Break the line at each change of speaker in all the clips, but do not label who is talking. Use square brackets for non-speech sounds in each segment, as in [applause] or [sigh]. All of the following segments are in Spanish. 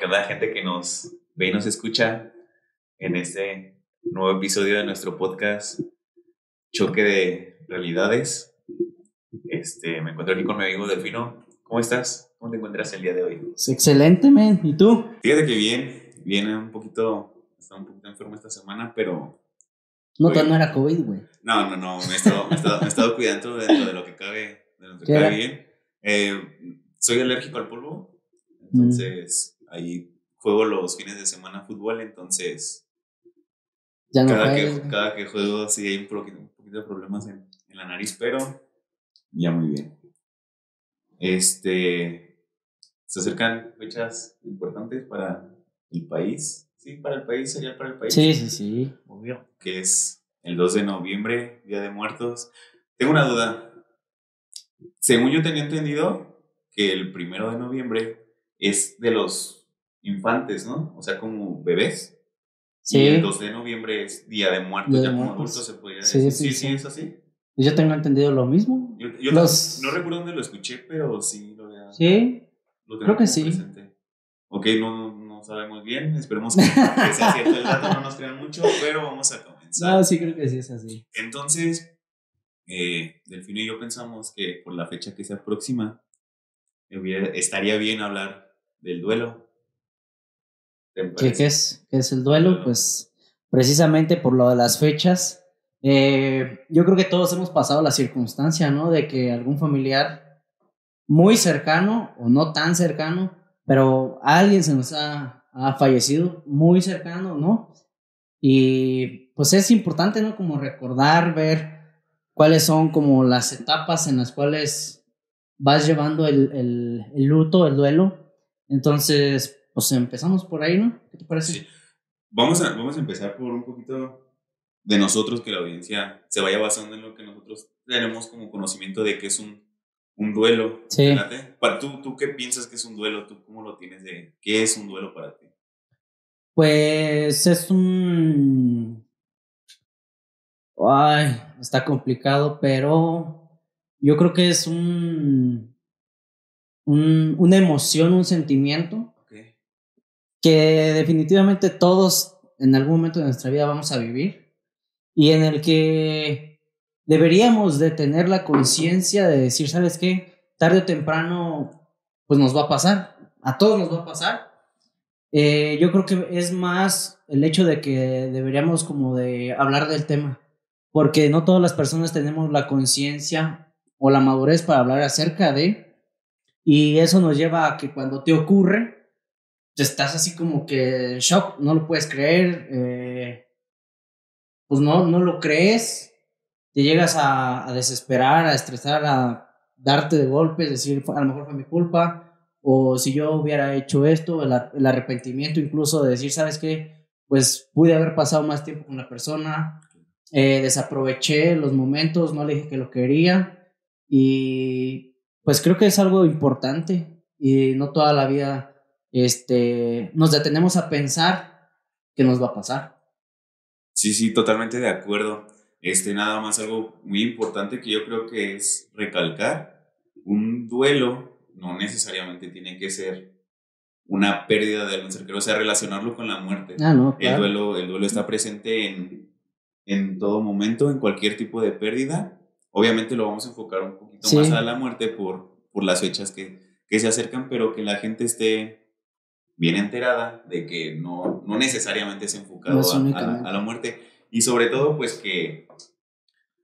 cada gente que nos ve y nos escucha en este nuevo episodio de nuestro podcast Choque de Realidades. Este, me encuentro aquí con mi amigo Delfino. ¿Cómo estás? ¿Cómo te encuentras el día de hoy?
Excelente, men. ¿Y tú?
Fíjate que bien, viene un poquito, está un poquito enfermo esta semana, pero...
No, no era COVID, güey.
No, no, no, me he estado, me he estado, cuidando dentro de lo que cabe, de lo que cabe bien. Eh, soy alérgico al polvo, entonces ahí juego los fines de semana fútbol, entonces ya no cada, que, cada que juego sí hay un poquito, un poquito de problemas en, en, la nariz, pero ya muy bien. Este, se acercan fechas importantes para el país. Sí, para el país, sería para el país.
Sí, sí, sí, obvio.
Que es el 2 de noviembre, Día de Muertos. Tengo una duda. Según yo tenía entendido que el primero de noviembre es de los infantes, ¿no? O sea, como bebés. Sí. Y el 2 de noviembre es Día de Muertos, ya como adultos se podría decir. Sí, sí, sí, es así.
Yo tengo entendido lo mismo.
Yo, no, recuerdo dónde lo escuché, pero sí lo veo.
Sí. Creo que sí.
Ok, no, no sabemos bien. Esperemos que, sea cierto el dato, no nos crean mucho, pero vamos a comenzar.
No, sí, creo que sí es así.
Entonces, eh, Delfino y yo pensamos que por la fecha que se aproxima, estaría bien hablar del duelo.
¿Qué, es, ¿Qué es el duelo? Pues precisamente por lo de las fechas, eh, yo creo que todos hemos pasado la circunstancia, ¿no? De que algún familiar muy cercano o no tan cercano, pero alguien se nos ha, ha fallecido muy cercano, ¿no? Y pues es importante, ¿no? Como recordar, ver cuáles son como las etapas en las cuales vas llevando el, el, el luto, el duelo. Entonces, pues empezamos por ahí, ¿no? ¿Qué te parece? Sí.
Vamos a, vamos a empezar por un poquito de nosotros, que la audiencia se vaya basando en lo que nosotros tenemos como conocimiento de que es un, un duelo. Sí. ¿Tú, ¿Tú qué piensas que es un duelo? ¿Tú cómo lo tienes de qué es un duelo para ti?
Pues es un Ay, está complicado, pero yo creo que es un, un una emoción, un sentimiento que definitivamente todos en algún momento de nuestra vida vamos a vivir y en el que deberíamos de tener la conciencia de decir, ¿sabes qué? Tarde o temprano, pues nos va a pasar, a todos nos va a pasar. Eh, yo creo que es más el hecho de que deberíamos como de hablar del tema porque no todas las personas tenemos la conciencia o la madurez para hablar acerca de, y eso nos lleva a que cuando te ocurre, estás así como que en shock, no lo puedes creer, eh, pues no, no lo crees, te llegas a, desesperar, a estresar, a darte de golpes, decir, a lo mejor fue mi culpa, o si yo hubiera hecho esto, el, el arrepentimiento incluso de decir, ¿sabes qué? Pues pude haber pasado más tiempo con la persona, eh, desaproveché los momentos, no le dije que lo quería y pues creo que es algo importante y no toda la vida este, nos detenemos a pensar qué nos va a pasar.
Sí, sí, totalmente de acuerdo. Este, nada más algo muy importante que yo creo que es recalcar, un duelo no necesariamente tiene que ser una pérdida de algún ser querido, o sea, relacionarlo con la muerte.
Ah, no,
el, duelo, el duelo está presente en en todo momento, en cualquier tipo de pérdida. Obviamente lo vamos a enfocar un poquito más a la muerte por, por las fechas que, que se acercan, pero que la gente esté bien enterada de que no, no necesariamente es enfocado a, la, muerte. Y sobre todo, pues que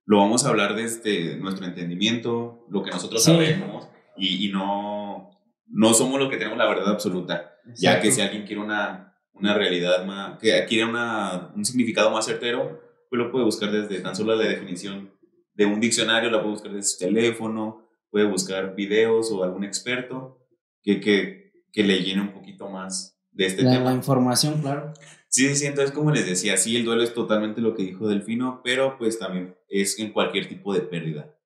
lo vamos a hablar desde nuestro entendimiento, lo que nosotros sabemos, y, y, no, no somos lo que tenemos la verdad absoluta. Ya que si alguien quiere una, una realidad más, que quiere una, un significado más certero, pues lo puede buscar desde tan solo la definición de un diccionario, la puede buscar desde su teléfono, puede buscar videos o algún experto que, que, que le llene un poquito más de este tema.
La información, claro.
Sí, sí, entonces como les decía, sí, el duelo es totalmente lo que dijo Delfino, pero pues también es en cualquier tipo de pérdida,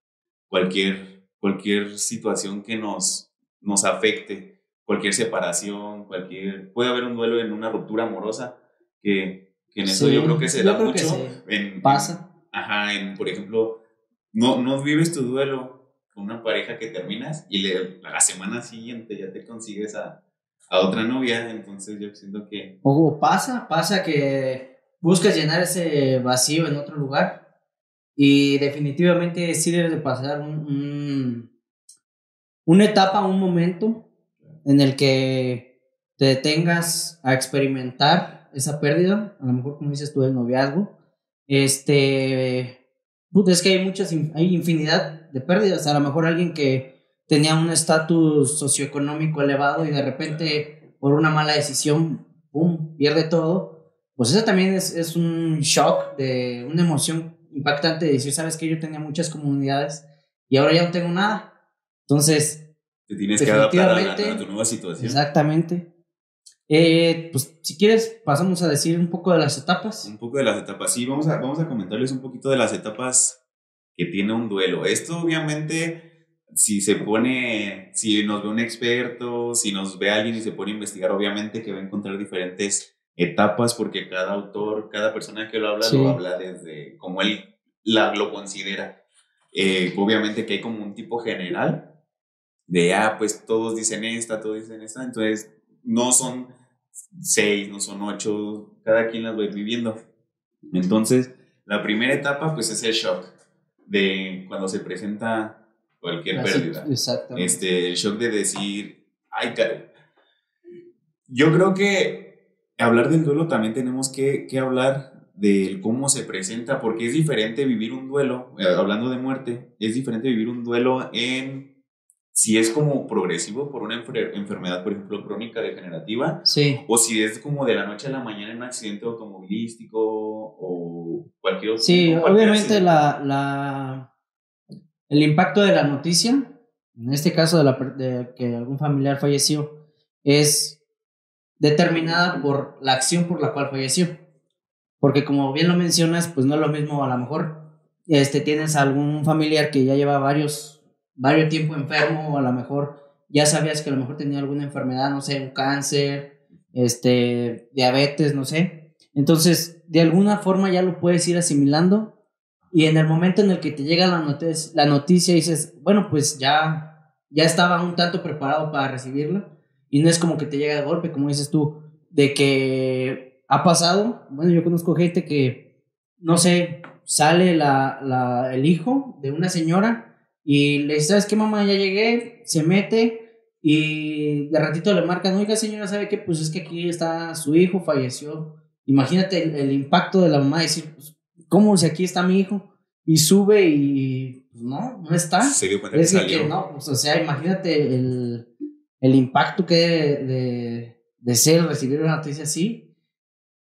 cualquier, cualquier situación que nos, nos afecte, cualquier separación, cualquier... Puede haber un duelo en una ruptura amorosa que que en eso yo creo que se da mucho. En,
Pasa.
ajá, en, por ejemplo, no, no vives tu duelo con una pareja que terminas y le, a la semana siguiente ya te consigues a, a otra novia, entonces yo siento que...
O pasa, pasa que buscas llenar ese vacío en otro lugar y definitivamente sí debes de pasar un, una etapa, un momento en el que te detengas a experimentar esa pérdida, a lo mejor como dices tú, el noviazgo, este, es que hay muchas, hay infinidad de pérdidas, a lo mejor alguien que tenía un estatus socioeconómico elevado y de repente por una mala decisión, ¡pum!, pierde todo, pues eso también es, es un shock, de una emoción impactante de decir, sabes que yo tenía muchas comunidades y ahora ya no tengo nada. Entonces,
te tienes que adaptar a, tu nueva situación.
Exactamente. Eh, pues si quieres, pasamos a decir un poco de las etapas.
Un poco de las etapas, sí, vamos a, vamos a comentarles un poquito de las etapas que tiene un duelo. Esto obviamente, si se pone, si nos ve un experto, si nos ve alguien y se pone a investigar, obviamente que va a encontrar diferentes etapas porque cada autor, cada persona que lo habla, lo habla desde como él la, lo considera. Eh, obviamente que hay como un tipo general de, ah, pues todos dicen esta, todos dicen esta, entonces no son seis, no son ocho, cada quien las va viviendo. Entonces, la primera etapa, pues es el shock de cuando se presenta cualquier pérdida. Exactamente. Este, el shock de decir, ay, caray. Yo creo que hablar del duelo también tenemos que, que hablar del cómo se presenta, porque es diferente vivir un duelo, eh, hablando de muerte, es diferente vivir un duelo en si es como progresivo por una enfermedad, por ejemplo, crónica degenerativa,
sí.
o si es como de la noche a la mañana en un accidente automovilístico o cualquier otro.
Sí, obviamente la, la, el impacto de la noticia, en este caso de, la, de que algún familiar falleció, es determinada por la acción por la cual falleció. Porque como bien lo mencionas, pues no es lo mismo a lo mejor este, tienes algún familiar que ya lleva varios varios tiempo enfermo o a lo mejor ya sabías que a lo mejor tenía alguna enfermedad, no sé, un cáncer, este, diabetes, no sé. Entonces, de alguna forma ya lo puedes ir asimilando y en el momento en el que te llega la, noticia, la dices, bueno, pues ya, ya estaba un tanto preparado para recibirla y no es como que te llega de golpe, como dices tú, de que ha pasado, bueno, yo conozco gente que, no sé, sale la, la, el hijo de una señora y le dice, ¿sabes qué, mamá? Ya llegué, se mete y de ratito le marcan, oiga, señora, ¿sabe qué? Pues es que aquí está su hijo, falleció. Imagínate el, impacto de la mamá, decir, pues, ¿cómo si aquí está mi hijo? Y sube y, pues no, no está.
Se dio cuenta es que,
no, pues, o sea, imagínate el, el impacto que de, de ser recibir una noticia así,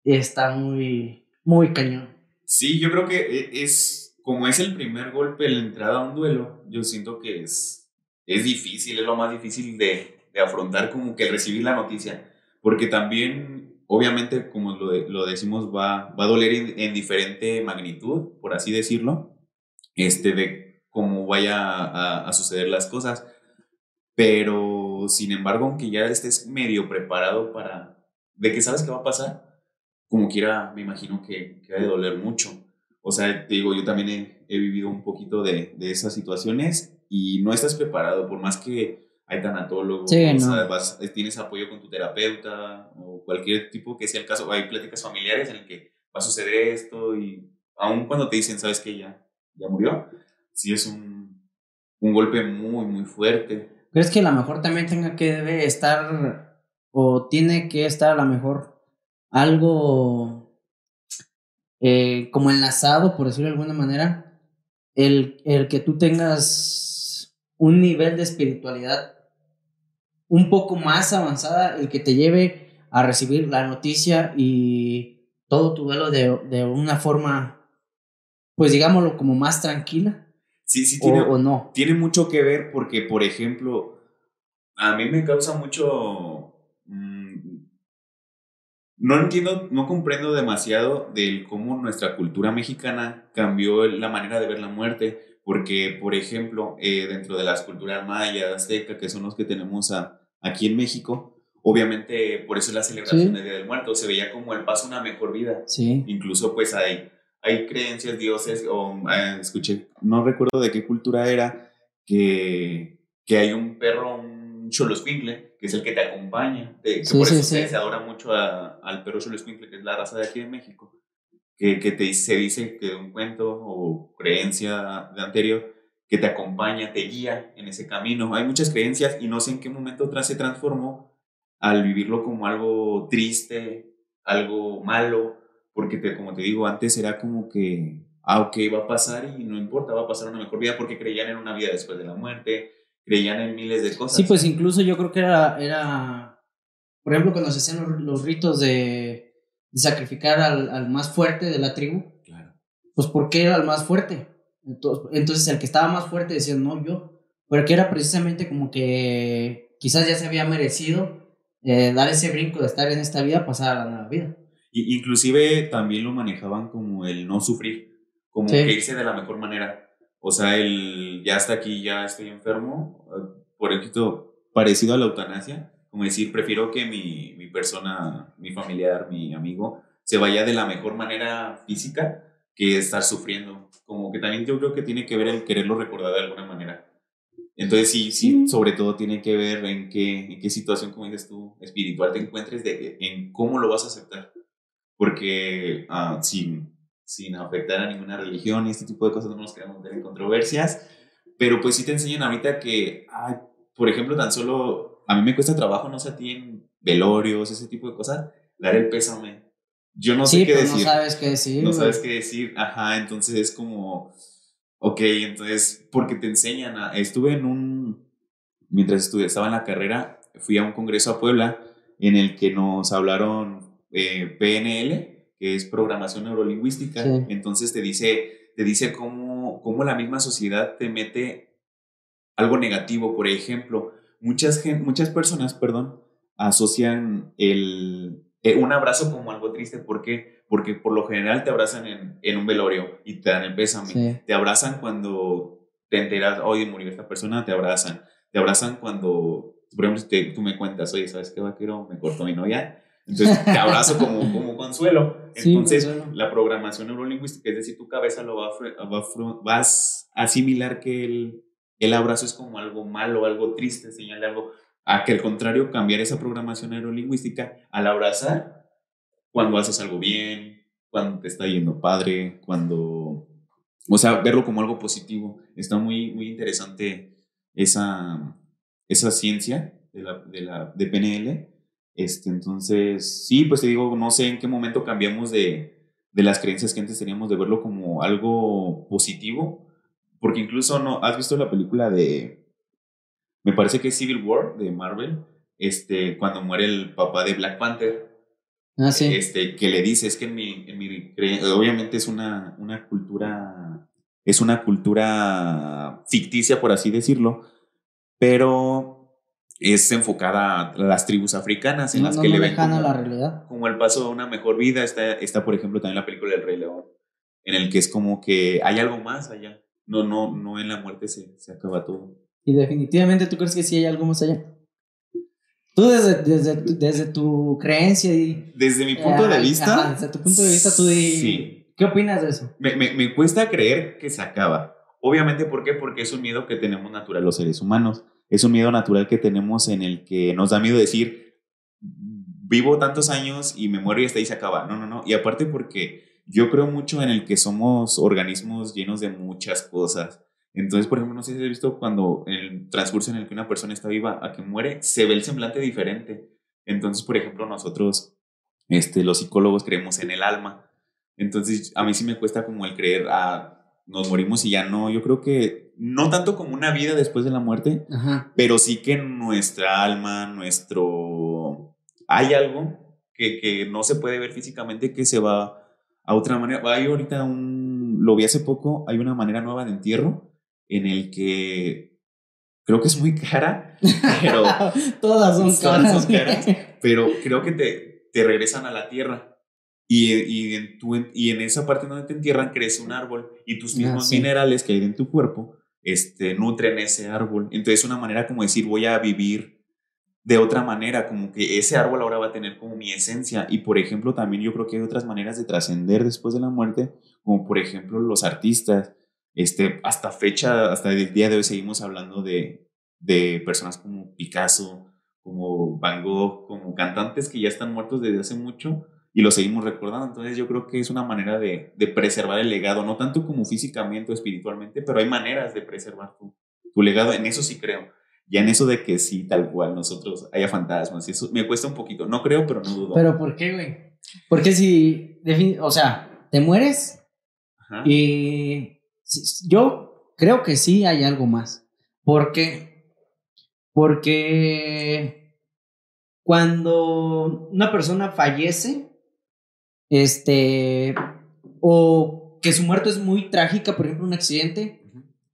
está muy, muy cañón.
Sí, yo creo que e, es como es el primer golpe, la entrada a un duelo, yo siento que es, es difícil, es lo más difícil de, de afrontar como que recibir la noticia, porque también, obviamente, como lo, lo decimos, va, va a doler en, diferente magnitud, por así decirlo, este, de cómo vaya a, a, suceder las cosas, pero sin embargo, aunque ya estés medio preparado para, de que sabes qué va a pasar, como quiera, me imagino que, que ha de doler mucho. O sea, te digo, yo también he, vivido un poquito de, de, esas situaciones y no estás preparado, por más que hay tanatólogos, o tienes apoyo con tu terapeuta o cualquier tipo que sea el caso, hay pláticas familiares en el que va a suceder esto y aun cuando te dicen, sabes que ya, ya murió, sí es un, un golpe muy, muy fuerte.
¿Crees que a lo mejor también tenga que debe estar o tiene que estar a lo mejor algo eh, como enlazado, por decirlo de alguna manera, el, el que tú tengas un nivel de espiritualidad un poco más avanzada, el que te lleve a recibir la noticia y todo tu duelo de, de una forma, pues digámoslo, como más tranquila.
Sí, sí, tiene, o no. tiene mucho que ver porque, por ejemplo, a mí me causa mucho no entiendo, no comprendo demasiado del cómo nuestra cultura mexicana cambió la manera de ver la muerte, porque, por ejemplo, eh, dentro de las culturas mayas, azteca, que son los que tenemos aquí en México, obviamente por eso la celebración del Día del Muerto se veía como el paso a una mejor vida.
Sí.
Incluso pues hay, hay creencias, dioses, o eh, escuché, no recuerdo de qué cultura era, que, que hay un perro, un un Xoloscuincle, que es el que te acompaña, que por eso se, adora mucho al perro Xoloscuincle, que es la raza de aquí de México, que, que te, se dice que un cuento o creencia de anterior que te acompaña, te guía en ese camino. Hay muchas creencias y no sé en qué momento atrás se transformó al vivirlo como algo triste, algo malo, porque te, como te digo, antes era como que, ah, ok, va a pasar y no importa, va a pasar una mejor vida porque creían en una vida después de la muerte, creían en miles de cosas.
Sí, pues incluso yo creo que era, era por ejemplo, cuando se hacían los, ritos de, sacrificar al, al, más fuerte de la tribu, claro. pues porque era el más fuerte. Entonces, entonces el que estaba más fuerte decía, no, yo, porque era precisamente como que quizás ya se había merecido eh, dar ese brinco de estar en esta vida, pasar a la nueva vida.
Y, inclusive también lo manejaban como el no sufrir, como que irse de la mejor manera. O sea, el ya hasta aquí, ya estoy enfermo, eh, por ejemplo, parecido a la eutanasia, como decir, prefiero que mi, mi persona, mi familiar, mi amigo, se vaya de la mejor manera física que estar sufriendo. Como que también yo creo que tiene que ver el quererlo recordar de alguna manera. Entonces sí, sí, sobre todo tiene que ver en qué, en qué situación, como dices tú, espiritual te encuentres, de, en cómo lo vas a aceptar. Porque uh, sin, sin afectar a ninguna religión y este tipo de cosas no nos queremos meter en controversias, pero pues sí te enseñan ahorita que, ay, por ejemplo, tan solo, a mí me cuesta trabajo, no sé a ti en velorios, ese tipo de cosas, dar el pésame. Yo no sé qué decir.
No sabes qué decir.
No sabes qué decir, ajá, entonces es como, ok, entonces, porque te enseñan a, estuve en un, mientras estuve, estaba en la carrera, fui a un congreso a Puebla en el que nos hablaron eh, PNL, que es programación neurolingüística, entonces te dice, te dice cómo, cómo la misma sociedad te mete algo negativo, por ejemplo, muchas, muchas personas, perdón, asocian el, eh, un abrazo como algo triste. ¿Por qué? Porque por lo general te abrazan en, en un velorio y te dan el pésame. Te abrazan cuando te enteras, oye, murió esta persona, te abrazan. Te abrazan cuando, por ejemplo, te, tú me cuentas, oye, ¿sabes qué, vaquero? Me cortó mi novia. Entonces te abrazo como, como consuelo. Entonces, la programación neurolingüística, es decir, tu cabeza lo va a, va vas a asimilar que el, el abrazo es como algo malo, algo triste, señala algo a que al contrario, cambiar esa programación neurolingüística al abrazar cuando haces algo bien, cuando te está yendo padre, cuando... O sea, verlo como algo positivo. Está muy, muy interesante esa, esa ciencia de, la, de, la, de PNL. Este, entonces, sí, pues te digo, no sé en qué momento cambiamos de, de las creencias que antes teníamos de verlo como algo positivo, porque incluso no, ¿has visto la película de me parece que es Civil War de Marvel, este, cuando muere el papá de Black Panther.
Ah, sí.
Este, que le dice, es que en mi, en mi obviamente es una, una cultura, es una cultura ficticia, por así decirlo, pero es enfocada a las tribus africanas en las que le ven
como, la realidad.
como el paso a una mejor vida. Está, está, por ejemplo, también la película El Rey León, en el que es como que hay algo más allá. No, no, no en la muerte se, se acaba todo.
Y definitivamente tú crees que sí hay algo más allá. Tú desde, desde, desde tu creencia y...
Desde mi punto de vista...
desde tu punto de vista tú Sí. ¿Qué opinas de eso?
Me, me, me, cuesta creer que se acaba. Obviamente, ¿por qué? Porque es un miedo que tenemos natural los seres humanos. Es un miedo natural que tenemos en el que nos da miedo decir, vivo tantos años y me muero y hasta ahí se acaba. No, no, no. Y aparte porque yo creo mucho en el que somos organismos llenos de muchas cosas entonces, por ejemplo, no sé si has visto cuando el transcurso en el que una persona está viva a que muere, se ve el semblante diferente. Entonces, por ejemplo, nosotros, este, los psicólogos, creemos en el alma. Entonces, a mí sí me cuesta como el creer, ah, nos morimos y ya no. Yo creo que no tanto como una vida después de la muerte, pero sí que nuestra alma, nuestro... Hay algo que, que no se puede ver físicamente que se va a otra manera. Hay ahorita un... Lo vi hace poco, hay una manera nueva de entierro en el que creo que es muy cara, pero... [laughs]
Todas son caras.
pero creo que te, te regresan a la tierra. Y, y, en tu, y en esa parte donde te entierran crece un árbol y tus ah, mismos minerales que hay en tu cuerpo este, nutren ese árbol. Entonces es una manera como decir, voy a vivir de otra manera, como que ese árbol ahora va a tener como mi esencia. Y por ejemplo, también yo creo que hay otras maneras de trascender después de la muerte, como por ejemplo los artistas este, hasta fecha, hasta el día de hoy seguimos hablando de, de personas como Picasso, como Van Gogh, como cantantes que ya están muertos desde hace mucho y los seguimos recordando. Entonces yo creo que es una manera de, de preservar el legado, no tanto como físicamente o espiritualmente, pero hay maneras de preservar tu, tu legado, en eso sí creo. Ya en eso de que sí, tal cual, nosotros haya fantasmas, y eso me cuesta un poquito. No creo, pero no dudo.
¿Pero por qué, güey? Porque si, o sea, te mueres y yo creo que sí hay algo más. ¿Por qué? Porque cuando una persona fallece, este, o que su muerte es muy trágica, por ejemplo, un accidente,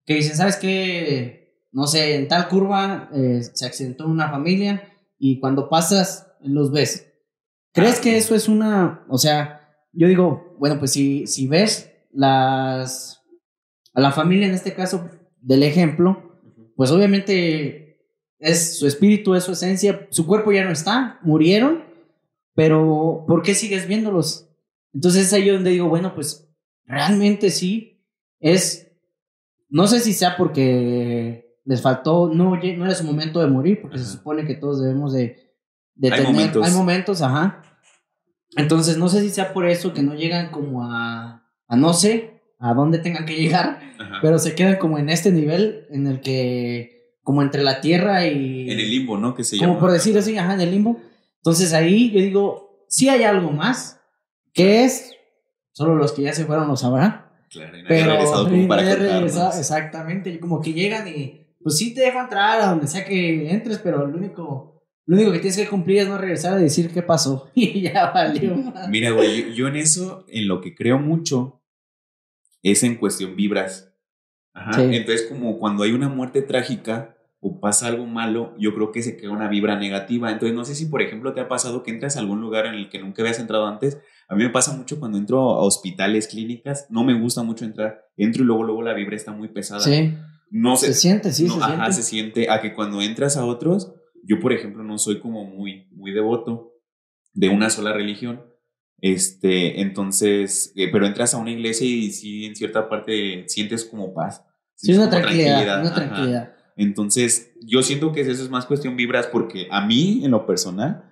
que dicen, ¿sabes qué? no sé, en tal curva eh, se accidentó una familia y cuando pasas los ves. ¿Crees que eso es una, o sea, yo digo, bueno, pues si, si ves las, a la familia en este caso del ejemplo, pues obviamente es su espíritu, es su esencia, su cuerpo ya no está, murieron, pero ¿por qué sigues viéndolos? Entonces es ahí donde digo, bueno, pues realmente sí, es, no sé si sea porque les faltó, no, no era su momento de morir, porque se supone que todos debemos de, de hay tener, momentos. hay momentos, ajá. Entonces, no sé si sea por eso que no llegan como a, a no sé, a dónde tengan que llegar, pero se quedan como en este nivel en el que, como entre la tierra y...
En el limbo, ¿no? Que se
como por decir así, ajá, en el limbo. Entonces ahí yo digo, sí hay algo más, que es, solo los que ya se fueron lo sabrán. Claro, y no pero regresado como para Exactamente, como que llegan y pues sí te dejo entrar a donde sea que entres, pero lo único, lo único que tienes que cumplir es no regresar a decir qué pasó [laughs] y ya valió.
Mira, güey, yo, en eso, en lo que creo mucho, es en cuestión vibras. Ajá. Entonces, como cuando hay una muerte trágica o pasa algo malo, yo creo que se queda una vibra negativa. Entonces, no sé si, por ejemplo, te ha pasado que entras a algún lugar en el que nunca habías entrado antes. A mí me pasa mucho cuando entro a hospitales, clínicas, no me gusta mucho entrar. Entro y luego, luego la vibra está muy pesada. Sí no se,
siente, sí,
se ajá, se siente a que cuando entras a otros, yo por ejemplo no soy como muy, muy devoto de una sola religión, este, entonces, eh, pero entras a una iglesia y sí en cierta parte sientes como paz.
Sí, una tranquilidad, una tranquilidad.
Entonces, yo siento que eso es más cuestión vibras porque a mí, en lo personal,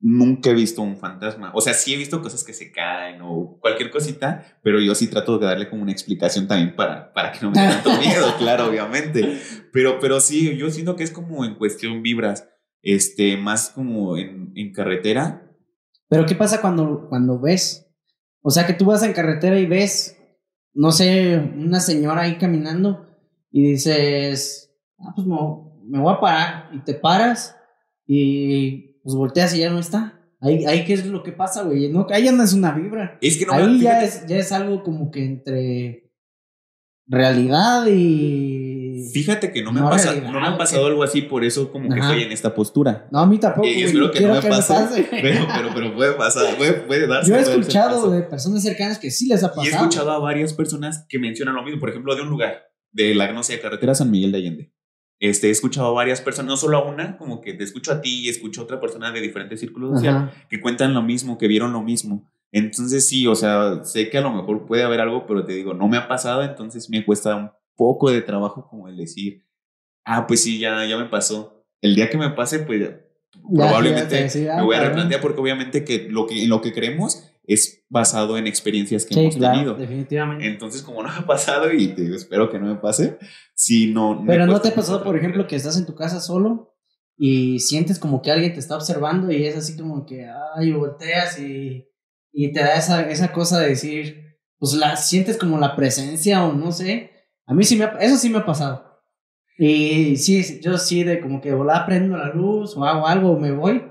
nunca he visto un fantasma. O sea, sí he visto cosas que se caen o cualquier cosita, pero yo sí trato de darle como una explicación también para, para que no me dé tanto [laughs] miedo, claro, obviamente. Pero, pero sí, yo siento que es como en cuestión vibras, este, más como en, en carretera.
Pero ¿qué pasa cuando, cuando ves? O sea, que tú vas en carretera y ves, no sé, una señora ahí caminando y dices, ah, pues me, me voy a parar y te paras y pues volteas y ya no está. Ahí, ahí ¿qué es lo que pasa, güey? No, ahí ya no es una vibra.
Es que no
Ahí ya es, ya es algo como que entre realidad y.
Fíjate que no me, ha pasado, no me ha pasado algo así, por eso como que estoy en esta postura.
No, a mí tampoco.
Y espero que no me, pase. [laughs] Pero, pero, pero, puede pasar, puede, puede darse.
Yo he escuchado de personas cercanas que sí les ha pasado.
Y he escuchado a varias personas que mencionan lo mismo, por ejemplo, de un lugar, de la, no sé, carretera San Miguel de Allende. Este, he escuchado a varias personas, no solo a una, como que te escucho a ti y escucho a otra persona de diferentes círculos sociales que cuentan lo mismo, que vieron lo mismo. Entonces sí, o sea, sé que a lo mejor puede haber algo, pero te digo, no me ha pasado, entonces me cuesta un poco de trabajo como el decir, ah, pues sí, ya, ya me pasó. El día que me pase, pues probablemente me voy a replantear porque obviamente que lo que en lo que creemos es basado en experiencias que hemos tenido.
Definitivamente.
Entonces, como no ha pasado y te espero que no me pase, si no.
Pero no te ha pasado, por ejemplo, que estás en tu casa solo y sientes como que alguien te está observando y es así como que, ay, volteas y, y te da esa, esa cosa de decir, pues la sientes como la presencia o no sé. A mí sí me ha, eso sí me ha pasado. Y sí, yo sí de como que volar prendo la luz o hago algo o me voy.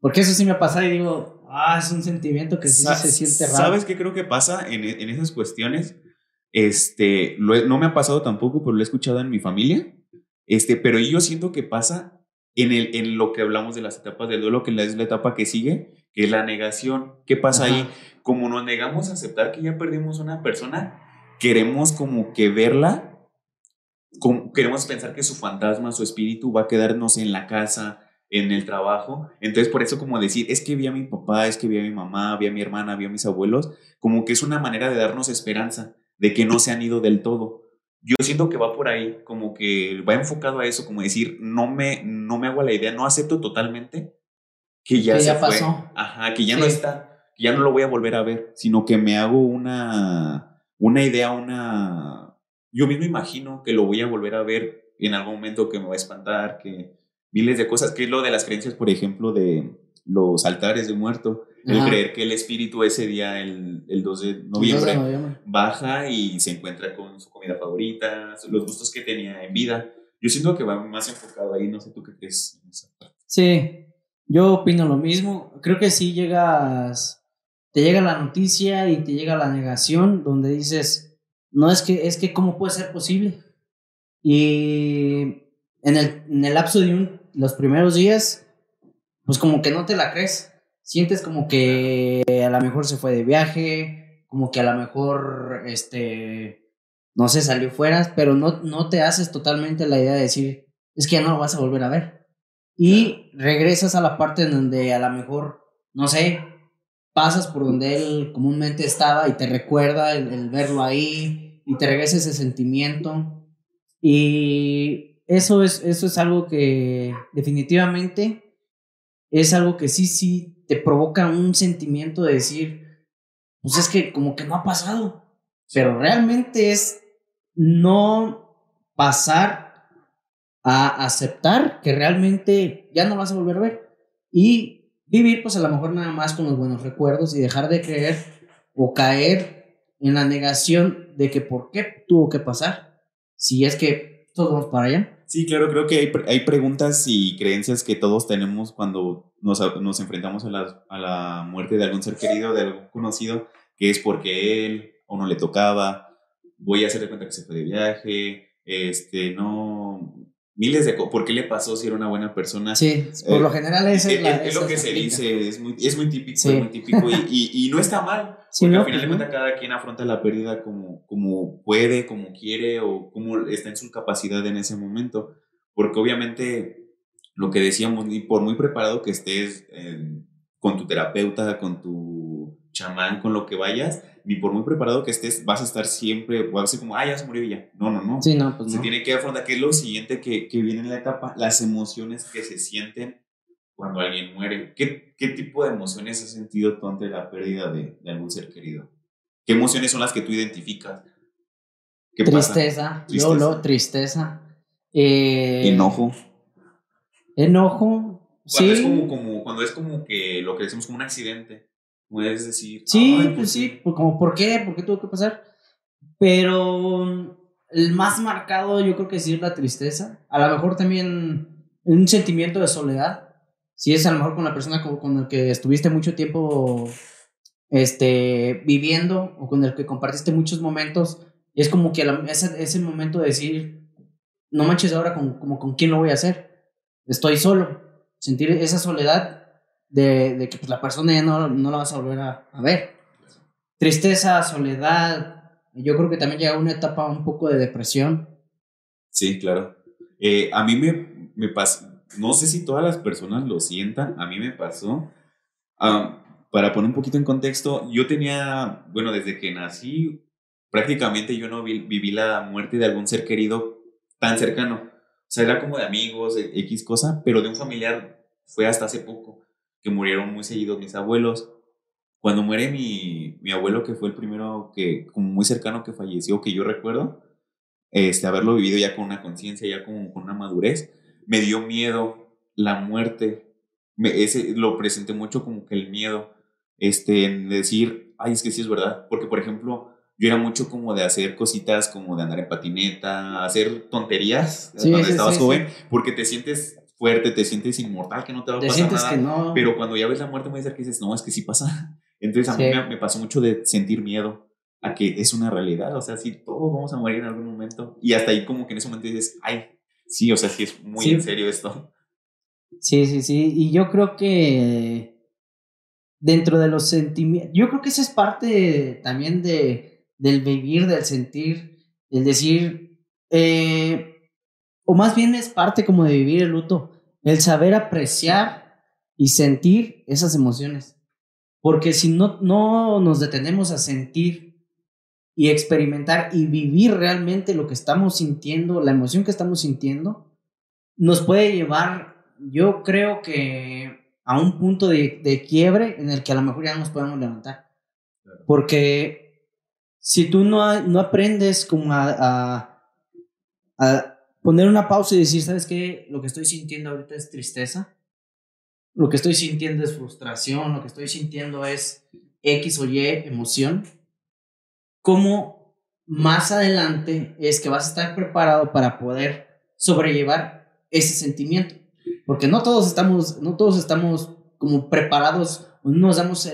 Porque eso sí me ha pasado y digo, Ah, es un sentimiento que sí se siente raro.
¿Sabes qué creo que pasa en, en esas cuestiones? Este, no me ha pasado tampoco, pero lo he escuchado en mi familia. Este, pero yo siento que pasa en, el, en lo que hablamos de las etapas del duelo, que es la etapa que sigue, que es la negación. ¿Qué pasa ahí? Como nos negamos a aceptar que ya perdimos una persona, queremos como que verla, queremos pensar que su fantasma, su espíritu va a quedarnos en la casa, en el trabajo. Entonces, por eso como decir, es que vi a mi papá, es que vi a mi mamá, vi a mi hermana, vi a mis abuelos, como que es una manera de darnos esperanza de que no se han ido del todo. yo siento que va por ahí, como que va enfocado a eso, como decir, no me, no me hago la idea, no acepto totalmente que ya, se pasó. Ajá, que ya no está, que ya no lo voy a volver a ver, sino que me hago una, una idea, una... Yo mismo imagino que lo voy a volver a ver en algún momento que me va a espantar, que miles de cosas, que es lo de las creencias, por ejemplo, de los altares de muerto, el creer que el espíritu ese día, el, el 2 de noviembre, baja y se encuentra con su comida favorita, los gustos que tenía en vida. Yo siento que va más enfocado ahí, no sé tú qué crees.
Sí, yo opino lo mismo. Creo que sí llegas, te llega la noticia y te llega la negación donde dices, no es que, es que, ¿cómo puede ser posible? Y en el, en el lapso de un, los primeros días, pues como que no te la crees. Sientes como que a lo mejor se fue de viaje, como que a lo mejor, este, no sé, salió fuera, pero no, no te haces totalmente la idea de decir, es que ya no lo vas a volver a ver. Y regresas a la parte en donde a lo mejor, no sé, pasas por donde él comúnmente estaba y te recuerda el, verlo ahí y te regresa ese sentimiento. Y eso es, eso es algo que definitivamente es algo que sí, sí te provoca un sentimiento de decir, pues es que como que no ha pasado, pero realmente es no pasar a aceptar que realmente ya no vas a volver a ver. Y vivir pues a lo mejor nada más con los buenos recuerdos y dejar de creer o caer en la negación de que por qué tuvo que pasar. Si es que todos vamos para allá.
Sí, claro, creo que hay, hay preguntas y creencias que todos tenemos cuando nos, nos enfrentamos a la, a la, muerte de algún ser querido, de algún conocido, que es porque él o no le tocaba, voy a hacerle cuenta que se fue de viaje, este, no, miles de por qué le pasó si era una buena persona.
Sí, por lo eh, general es,
es, es lo que se dice, es muy, es muy típico, es muy típico y, y, y, no está mal, [laughs] porque al final de cuentas cada quien afronta la pérdida como, como puede, como quiere o como está en su capacidad en ese momento, porque obviamente lo que decíamos, y por muy preparado que estés con tu terapeuta, con tu chamán, con lo que vayas, ni por muy preparado que estés, vas a estar siempre, o a como, ah, ya se murió ya. No, no, no.
Sí, no, pues
se tiene que afrontar, que es lo siguiente que, que, viene en la etapa, las emociones que se sienten cuando alguien muere. ¿Qué, qué tipo de emociones has sentido tú ante la pérdida de, de algún ser querido? ¿Qué emociones son las que tú identificas?
¿Qué tristeza, yo lo, tristeza. Eh,
enojo.
Enojo.
Cuando, sí. es como, como, cuando es como que lo que decimos como un accidente puedes decir.
Sí, pues sí, pues como por qué, por qué tuvo que pasar. Pero el más marcado yo creo que sí es la tristeza. A lo mejor también un sentimiento de soledad. Si es a lo mejor con la persona con, con la que estuviste mucho tiempo este, viviendo o con el que compartiste muchos momentos, es como que ese, ese momento de decir, no manches ahora con, como con quién lo voy a hacer. Estoy solo. Sentir esa soledad de, de que pues, la persona ya no, no la vas a volver a, a, ver. Tristeza, soledad, yo creo que también llega una etapa un poco de depresión.
Sí, claro. Eh, a mí me, me pasó, no sé si todas las personas lo sientan, a mí me pasó. para poner un poquito en contexto, yo tenía, bueno, desde que nací, prácticamente yo no viví la muerte de algún ser querido tan cercano. O sea, era como de amigos, X cosa, pero de un familiar fue hasta hace poco que murieron muy seguidos mis abuelos. Cuando muere mi, mi abuelo, que fue el primero que, como muy cercano que falleció, que yo recuerdo, este, haberlo vivido ya con una conciencia, ya con, con una madurez, me dio miedo la muerte. Me, ese lo presenté mucho como que el miedo, este, en decir, ay, es que sí es verdad. Porque, por ejemplo, yo era mucho como de hacer cositas como de andar en patineta, hacer tonterías cuando estabas joven, porque te sientes fuerte, te sientes inmortal, que no te va a pasar nada. Que no. Pero cuando ya ves la muerte muy cerca dices, no, es que sí pasa. [laughs] Entonces a mí me, pasó mucho de sentir miedo a que es una realidad, o sea, sí, todos vamos a morir en algún momento. Y hasta ahí como que en ese momento dices, ay, sí, o sea, sí es muy en serio esto.
Sí, sí, sí. Y yo creo que dentro de los sentimientos, yo creo que eso es parte también de, del vivir, del sentir, el decir, eh, o más bien es parte como de vivir el luto, el saber apreciar y sentir esas emociones. Porque si no, no nos detenemos a sentir y experimentar y vivir realmente lo que estamos sintiendo, la emoción que estamos sintiendo, nos puede llevar, yo creo que a un punto de, de quiebre en el que a lo mejor ya no nos podemos levantar. Porque si tú no, no aprendes como a, a, a poner una pausa y decir, ¿sabes qué? Lo que estoy sintiendo ahorita es tristeza. Lo que estoy sintiendo es frustración. Lo que estoy sintiendo es X o Y emoción. ¿Cómo más adelante es que vas a estar preparado para poder sobrellevar ese sentimiento? Porque no todos estamos, no todos estamos como preparados, no nos damos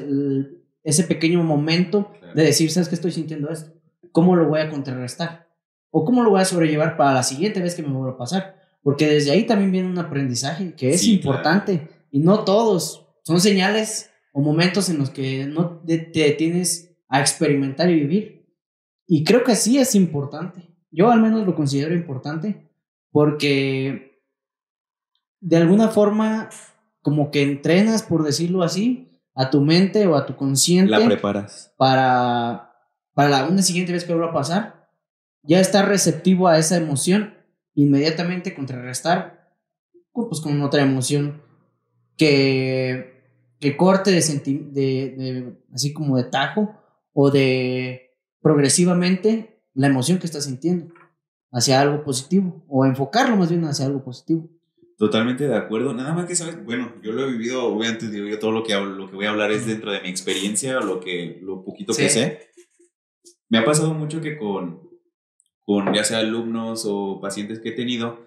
ese pequeño momento de decir, ¿sabes qué estoy sintiendo esto? ¿Cómo lo voy a contrarrestar? ¿O cómo lo voy a sobrellevar para la siguiente vez que me vuelva a pasar? Porque desde ahí también viene un aprendizaje que es importante y no todos. Son señales o momentos en los que no te detienes a experimentar y vivir. Y creo que sí es importante. Yo al menos lo considero importante porque de alguna forma como que entrenas, por decirlo así, a tu mente o a tu consciente.
La preparas.
Para, para la una siguiente vez que vuelva a pasar ya estar receptivo a esa emoción, inmediatamente contrarrestar pues, con otra emoción que, que corte de, de, así como de tajo o de progresivamente la emoción que estás sintiendo hacia algo positivo o enfocarlo más bien hacia algo positivo.
Totalmente de acuerdo. Nada más que sabes, bueno, yo lo he vivido, obviamente digo yo todo lo que hablo, lo que voy a hablar es dentro de mi experiencia, lo que lo poquito que sé. Me ha pasado mucho que con con ya sea alumnos o pacientes que he tenido,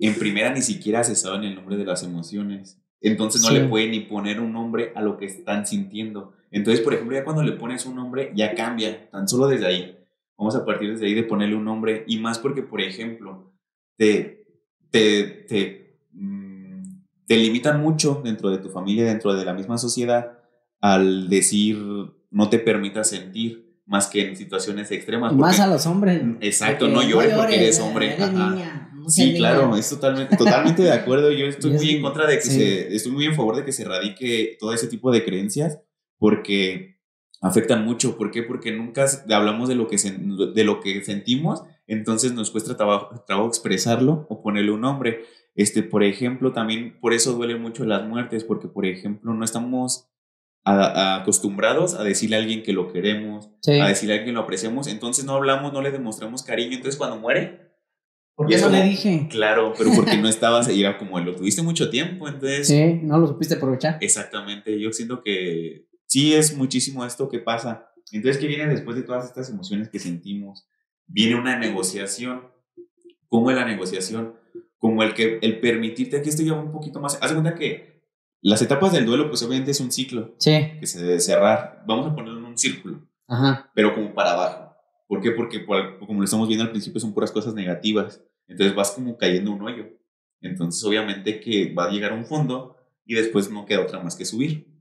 en primera ni siquiera se saben el nombre de las emociones. Entonces no le pueden ni poner un nombre a lo que están sintiendo. Entonces, por ejemplo, ya cuando le pones un nombre, ya cambia, tan solo desde ahí. Vamos a partir desde ahí de ponerle un nombre. Y más porque, por ejemplo, te, te, te, mm, te limitan mucho dentro de tu familia, dentro de la misma sociedad, al decir no te permitas sentir más que en situaciones extremas.
más a los hombres.
Exacto, no llores, porque eres hombre. sí, claro, es totalmente, totalmente de acuerdo. Yo estoy muy en contra de que se, estoy muy en favor de que se erradique todo ese tipo de creencias, porque afectan mucho. ¿Por qué? Porque nunca hablamos de lo que, de lo que sentimos, entonces nos cuesta trabajo, trabajo expresarlo o ponerle un nombre. Este, por ejemplo, también por eso duelen mucho las muertes, porque, por ejemplo, no estamos acostumbrados a decirle a alguien que lo queremos, a decirle a alguien que lo apreciamos, entonces no hablamos, no le demostramos cariño, entonces cuando muere...
¿Por qué no le dije?
Claro, pero porque no [laughs] estabas, y era como, lo tuviste mucho tiempo, entonces...
Sí, no lo supiste aprovechar.
Exactamente, yo siento que sí es muchísimo esto que pasa. Entonces, ¿qué viene después de todas estas emociones que sentimos? Viene una negociación. ¿Cómo es la negociación? Como el que el permitirte, aquí estoy ya un poquito más, haz cuenta que las etapas del duelo, pues obviamente es un ciclo.
Sí.
Que se debe cerrar. Vamos a ponerlo en un círculo.
Ajá.
Pero como para abajo. ¿Por qué? Porque como lo estamos viendo al principio son puras cosas negativas. Entonces vas como cayendo un hoyo. Entonces obviamente que va a llegar a un fondo y después no queda otra más que subir.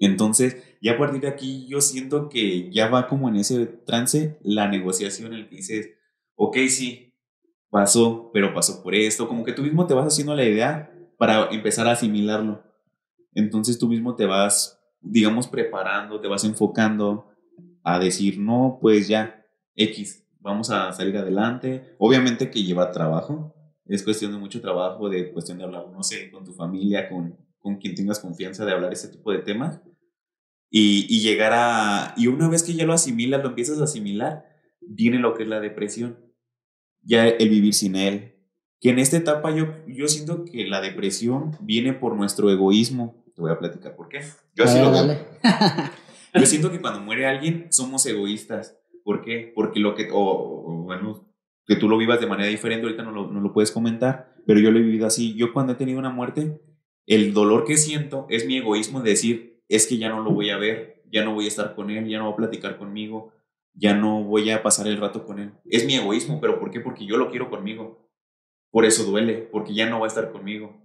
Entonces, ya a partir de aquí yo siento que ya va como en ese trance la negociación en el que dices, ok, sí, pasó, pero pasó por esto. Como que tú mismo te vas haciendo la idea para empezar a asimilarlo. Entonces tú mismo te vas, digamos, preparando, te vas enfocando a decir, no, pues ya, X, vamos a salir adelante. Obviamente que lleva trabajo, es cuestión de mucho trabajo, de cuestión de hablar, no sé, con tu familia, con, con quien tengas confianza de hablar ese tipo de temas. Y, y llegar a, y una vez que ya lo asimilas, lo empiezas a asimilar, viene lo que es la depresión. Ya el vivir sin él, que en esta etapa yo, yo siento que la depresión viene por nuestro egoísmo, voy a platicar por qué. Yo así lo veo. [laughs] Yo siento [laughs] que cuando muere alguien somos egoístas. ¿Por qué? Porque lo que, o, bueno, que tú lo vivas de manera diferente, ahorita no lo, no lo puedes comentar, pero yo lo he vivido así. Yo cuando he tenido una muerte, el dolor que siento es mi egoísmo de decir, es que ya no lo voy a ver, ya no voy a estar con él, ya no va a platicar conmigo, ya no voy a pasar el rato con él. Es mi egoísmo, pero ¿por qué? Porque yo lo quiero conmigo. Por eso duele, porque ya no va a estar conmigo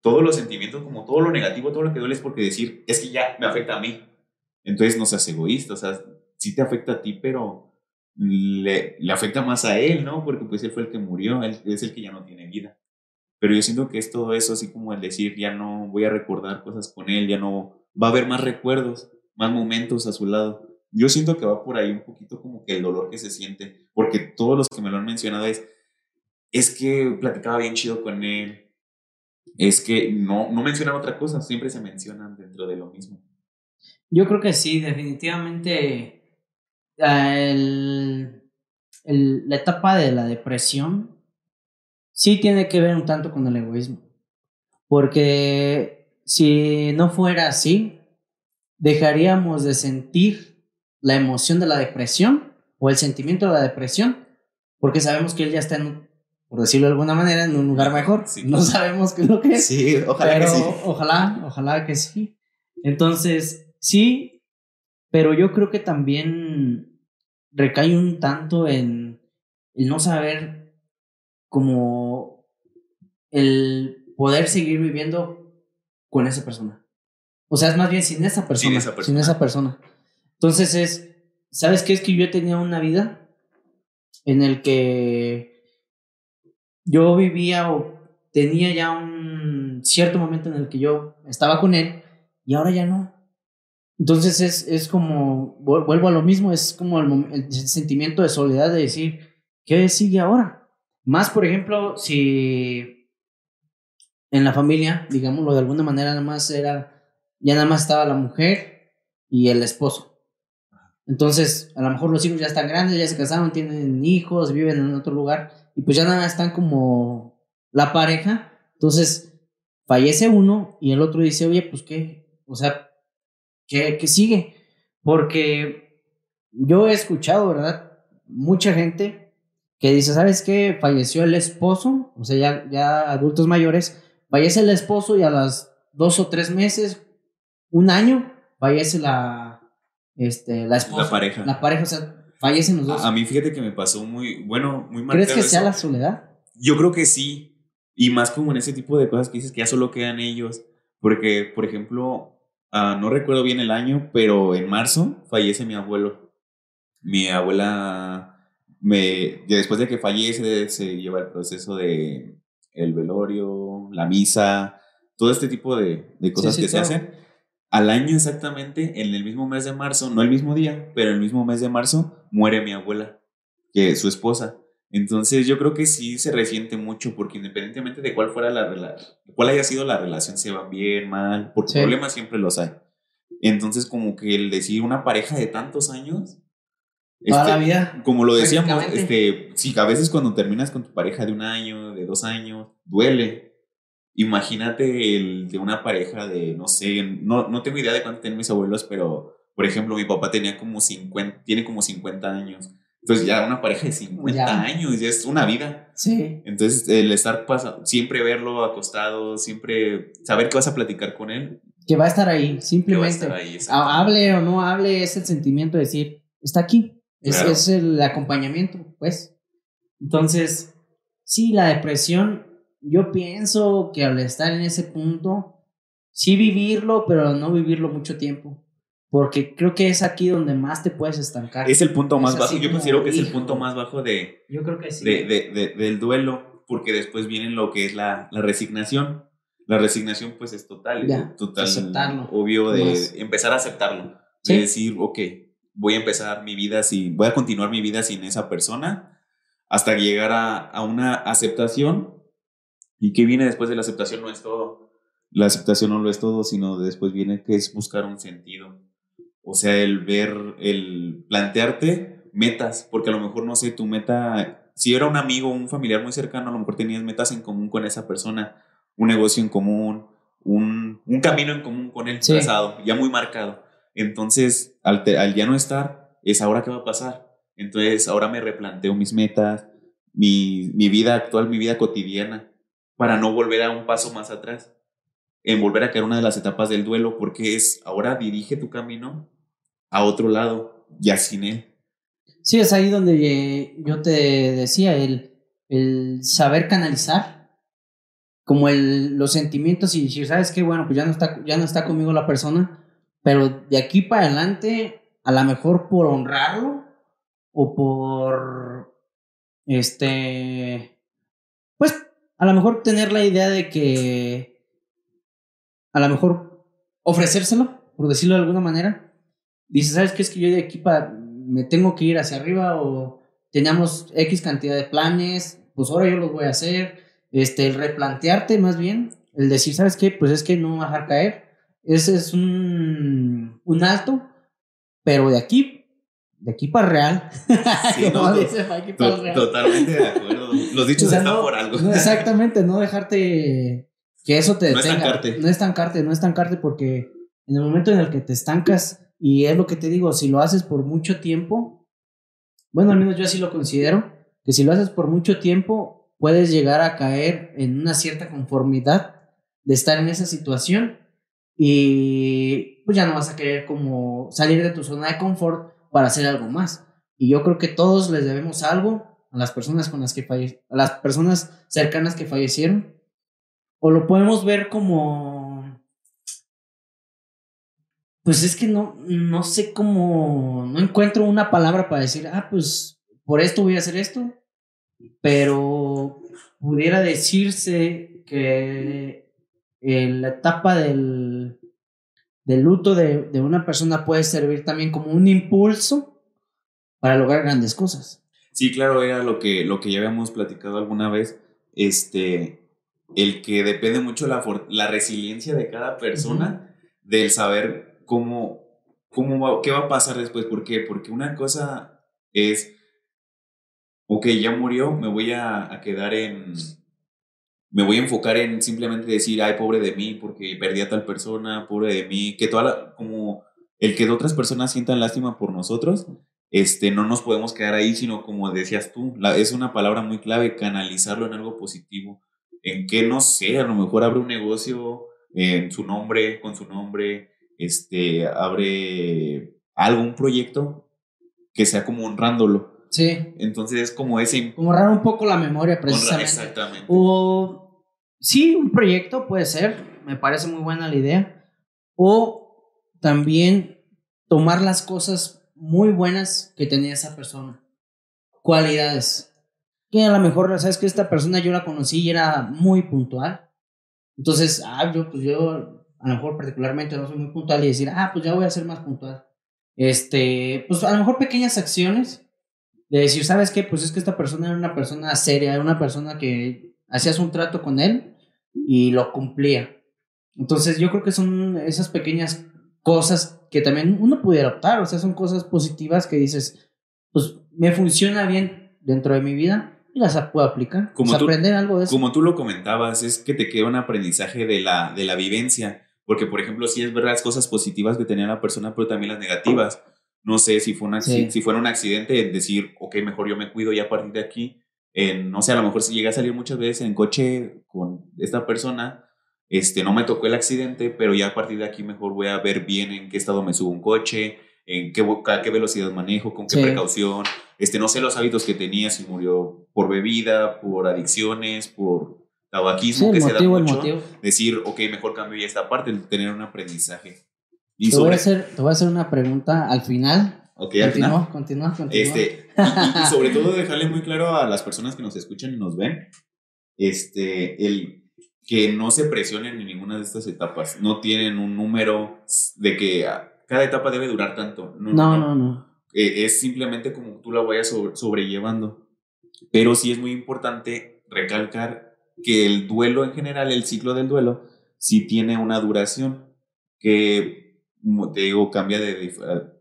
todos los sentimientos, como todo lo negativo, todo lo que duele es porque decir, es que ya me afecta a mí. Entonces no seas egoísta, o sea, sí te afecta a ti, pero le, le afecta más a él, ¿no? Porque pues él fue el que murió, él es el que ya no tiene vida. Pero yo siento que es todo eso, así como el decir, ya no voy a recordar cosas con él, ya no va a haber más recuerdos, más momentos a su lado. Yo siento que va por ahí un poquito como que el dolor que se siente, porque todos los que me lo han mencionado es, es que platicaba bien chido con él, es que no, no mencionan otra cosa, siempre se mencionan dentro de lo mismo.
Yo creo que sí, definitivamente el, la etapa de la depresión sí tiene que ver un tanto con el egoísmo, porque si no fuera así, dejaríamos de sentir la emoción de la depresión o el sentimiento de la depresión, porque sabemos que él ya está en, por decirlo de alguna manera, en un lugar mejor. No sabemos qué es lo que es.
Sí, ojalá
pero
que sí.
Ojalá, ojalá que sí. Entonces, sí, pero yo creo que también recae un tanto en el no saber como el poder seguir viviendo con esa persona. O sea, es más bien sin esa persona. Sin esa persona. Sin esa persona. Entonces es, ¿sabes qué? Es que yo tenía una vida en el que yo vivía o tenía ya un cierto momento en el que yo estaba con él y ahora ya no. Entonces es, es como, vuelvo a lo mismo, es como el, el, sentimiento de soledad de decir, ¿qué sigue ahora? Más, por ejemplo, si en la familia, digámoslo de alguna manera, nada más era ya nada más estaba la mujer y el esposo. Entonces, a lo mejor los hijos ya están grandes, ya se casaron, tienen hijos, viven en otro lugar y pues ya nada están como la pareja. Entonces, fallece uno y el otro dice, oye, pues qué, o sea, ¿qué, qué sigue? Porque yo he escuchado, ¿verdad? Mucha gente que dice, ¿sabes qué? Falleció el esposo, o sea, ya, ya adultos mayores, fallece el esposo y a las dos o tres meses un año fallece la, este, la esposa.
La pareja.
La pareja, o sea, fallecen los dos.
A, mí fíjate que me pasó muy, bueno, muy
mal. ¿Crees que sea la soledad?
Yo creo que sí. Y más como en ese tipo de cosas que dices que ya solo quedan ellos. Porque, por ejemplo, uh, no recuerdo bien el año, pero en marzo fallece mi abuelo. Mi abuela, me, después de que fallece, se lleva el proceso de el velorio, la misa, todo este tipo de, de cosas sí, sí, que se hacen al año exactamente, en el mismo mes de marzo, no el mismo día, pero el mismo mes de marzo, muere mi abuela, que es su esposa. Entonces yo creo que sí se resiente mucho porque independientemente de cuál fuera la relación, cuál haya sido la relación, se van bien, mal, porque sí. problemas siempre los hay. Entonces como que el decir una pareja de tantos años,
este, la vida.
Como lo decíamos, este, sí, a veces cuando terminas con tu pareja de un año, de dos años, duele, Imagínate el de una pareja de, no sé, no, no tengo idea de cuánto tienen mis abuelos, pero, por ejemplo, mi papá tenía como 50, tiene como 50 años. Entonces ya una pareja de 50 ya. años, ya es una vida.
Sí.
Entonces el estar pasando, siempre verlo acostado, siempre saber que vas a platicar con él.
Que va a estar ahí, simplemente.
Va a estar ahí,
hable o no hable, es el sentimiento de decir, está aquí. Es, claro. es el acompañamiento, pues. Entonces, sí, la depresión yo pienso que al estar en ese punto, sí vivirlo, pero no vivirlo mucho tiempo. Porque creo que es aquí donde más te puedes estancar.
Es el punto más es bajo. Yo considero que hijo. es el punto más bajo de.
Yo creo que sí.
De, de, de, del duelo, porque después viene lo que es la, la resignación. La resignación, pues es total.
Ya,
total.
Aceptarlo.
Obvio de más. empezar a aceptarlo. ¿Sí? De decir, ok, voy a empezar mi vida sin. Voy a continuar mi vida sin esa persona hasta llegar a, a una aceptación ¿Y qué viene después de la aceptación? No es todo. La aceptación no lo es todo, sino después viene que es buscar un sentido. O sea, el ver, el plantearte metas, porque a lo mejor, no sé, tu meta, si era un amigo, un familiar muy cercano, a lo mejor tenías metas en común con esa persona, un negocio en común, un, un camino en común con él, sí. trazado, ya muy marcado. Entonces, al, te, al ya no estar, es ahora qué va a pasar. Entonces, ahora me replanteo mis metas, mi, mi vida actual, mi vida cotidiana para no volver a un paso más atrás, en volver a caer una de las etapas del duelo, porque es ahora dirige tu camino a otro lado, ya sin él.
Sí, es ahí donde yo te decía, el, el saber canalizar como el, los sentimientos y decir, ¿sabes qué? Bueno, pues ya no, está, ya no está conmigo la persona, pero de aquí para adelante, a lo mejor por honrarlo o por, este, a lo mejor tener la idea de que a lo mejor ofrecérselo, por decirlo de alguna manera, dices, ¿sabes qué? Es que yo de aquí para, me tengo que ir hacia arriba o teníamos X cantidad de planes, pues ahora yo los voy a hacer. Este, el replantearte más bien, el decir, ¿sabes qué? Pues es que no dejar caer. Ese es un, un alto, pero de aquí, de aquí para real. [laughs] Sí, [laughs] no,
dice, aquí para real. Totalmente de acuerdo. Los dichos están por algo.
exactamente, no dejarte que eso te detenga. No estancarte. No estancarte, no estancarte porque en el momento en el que te estancas, y es lo que te digo, si lo haces por mucho tiempo, bueno, al menos yo así lo considero, que si lo haces por mucho tiempo, puedes llegar a caer en una cierta conformidad de estar en esa situación y pues ya no vas a querer como salir de tu zona de confort para hacer algo más. Y yo creo que todos les debemos algo a las personas con las que a las personas cercanas que fallecieron. O lo podemos ver como pues es que no no sé cómo no encuentro una palabra para decir, ah, pues por esto voy a hacer esto, pero pudiera decirse que en la etapa del, del luto de, de, una persona puede servir también como un impulso para lograr grandes cosas.
Sí, claro, era lo que, lo que ya habíamos platicado alguna vez, este, el que depende mucho la, la resiliencia de cada persona, del saber cómo, cómo qué va a pasar después, ¿por qué? Porque una cosa es ok, ya murió, me voy a, a, quedar en, me voy a enfocar en simplemente decir, ay, pobre de mí, porque perdí a tal persona, pobre de mí, que toda la, como el que otras personas sientan lástima por nosotros, este, no nos podemos quedar ahí, sino como decías tú, la, es una palabra muy clave, canalizarlo en algo positivo, en que, no sé, a lo mejor abre un negocio en su nombre, con su nombre, este, abre algún proyecto que sea como honrándolo Sí. Entonces es como ese...
Como honrar un poco la memoria, precisamente. exactamente. O sí, un proyecto puede ser, me parece muy buena la idea. O también tomar las cosas muy buenas que tenía esa persona. Cualidades. Que a lo mejor, sabes que esta persona yo la conocí y era muy puntual. Entonces, ah, yo, pues yo, a lo mejor particularmente no soy muy puntual y decir, ah, pues ya voy a ser más puntual. Este, pues a lo mejor pequeñas acciones de decir, ¿sabes qué? Pues es que esta persona era una persona seria, era una persona que hacías un trato con él y lo cumplía. Entonces yo creo que son esas pequeñas cosas que también uno pudiera optar, o sea, son cosas positivas que dices, pues me funciona bien dentro de mi vida y las puedo aplicar.
Como tú, aprender algo de eso. Como tú lo comentabas, es que te queda un aprendizaje de la, de la vivencia, porque por ejemplo, sí es verdad las cosas positivas que tenía la persona, pero también las negativas no sé si, fue una, si fuera un accidente, decir, ok, mejor yo me cuido ya a partir de aquí. no sé, a lo mejor si llegué a salir muchas veces en coche con esta persona, este, no me tocó el accidente, pero ya a partir de aquí mejor voy a ver bien en qué estado me subo un coche, en qué, a qué velocidad manejo, con qué precaución, este, no sé los hábitos que tenía, si murió por bebida, por adicciones, por tabaquismo, que se da mucho. Decir, ok, mejor cambio ya esta parte, tener un aprendizaje
te, voy a hacer, te voy a hacer una pregunta al final. Ok, continúa, al final. Continúa, continúa.
Este, y, sobre todo dejarle muy claro a las personas que nos escuchan y nos ven, este, el que no se presionen en ninguna de estas etapas. No tienen un número de que cada etapa debe durar tanto. No, no, no. no, eh, es simplemente como tú la vayas sobrellevando. Pero sí es muy importante recalcar que el duelo en general, el ciclo del duelo, sí tiene una duración que te digo, cambia de eh,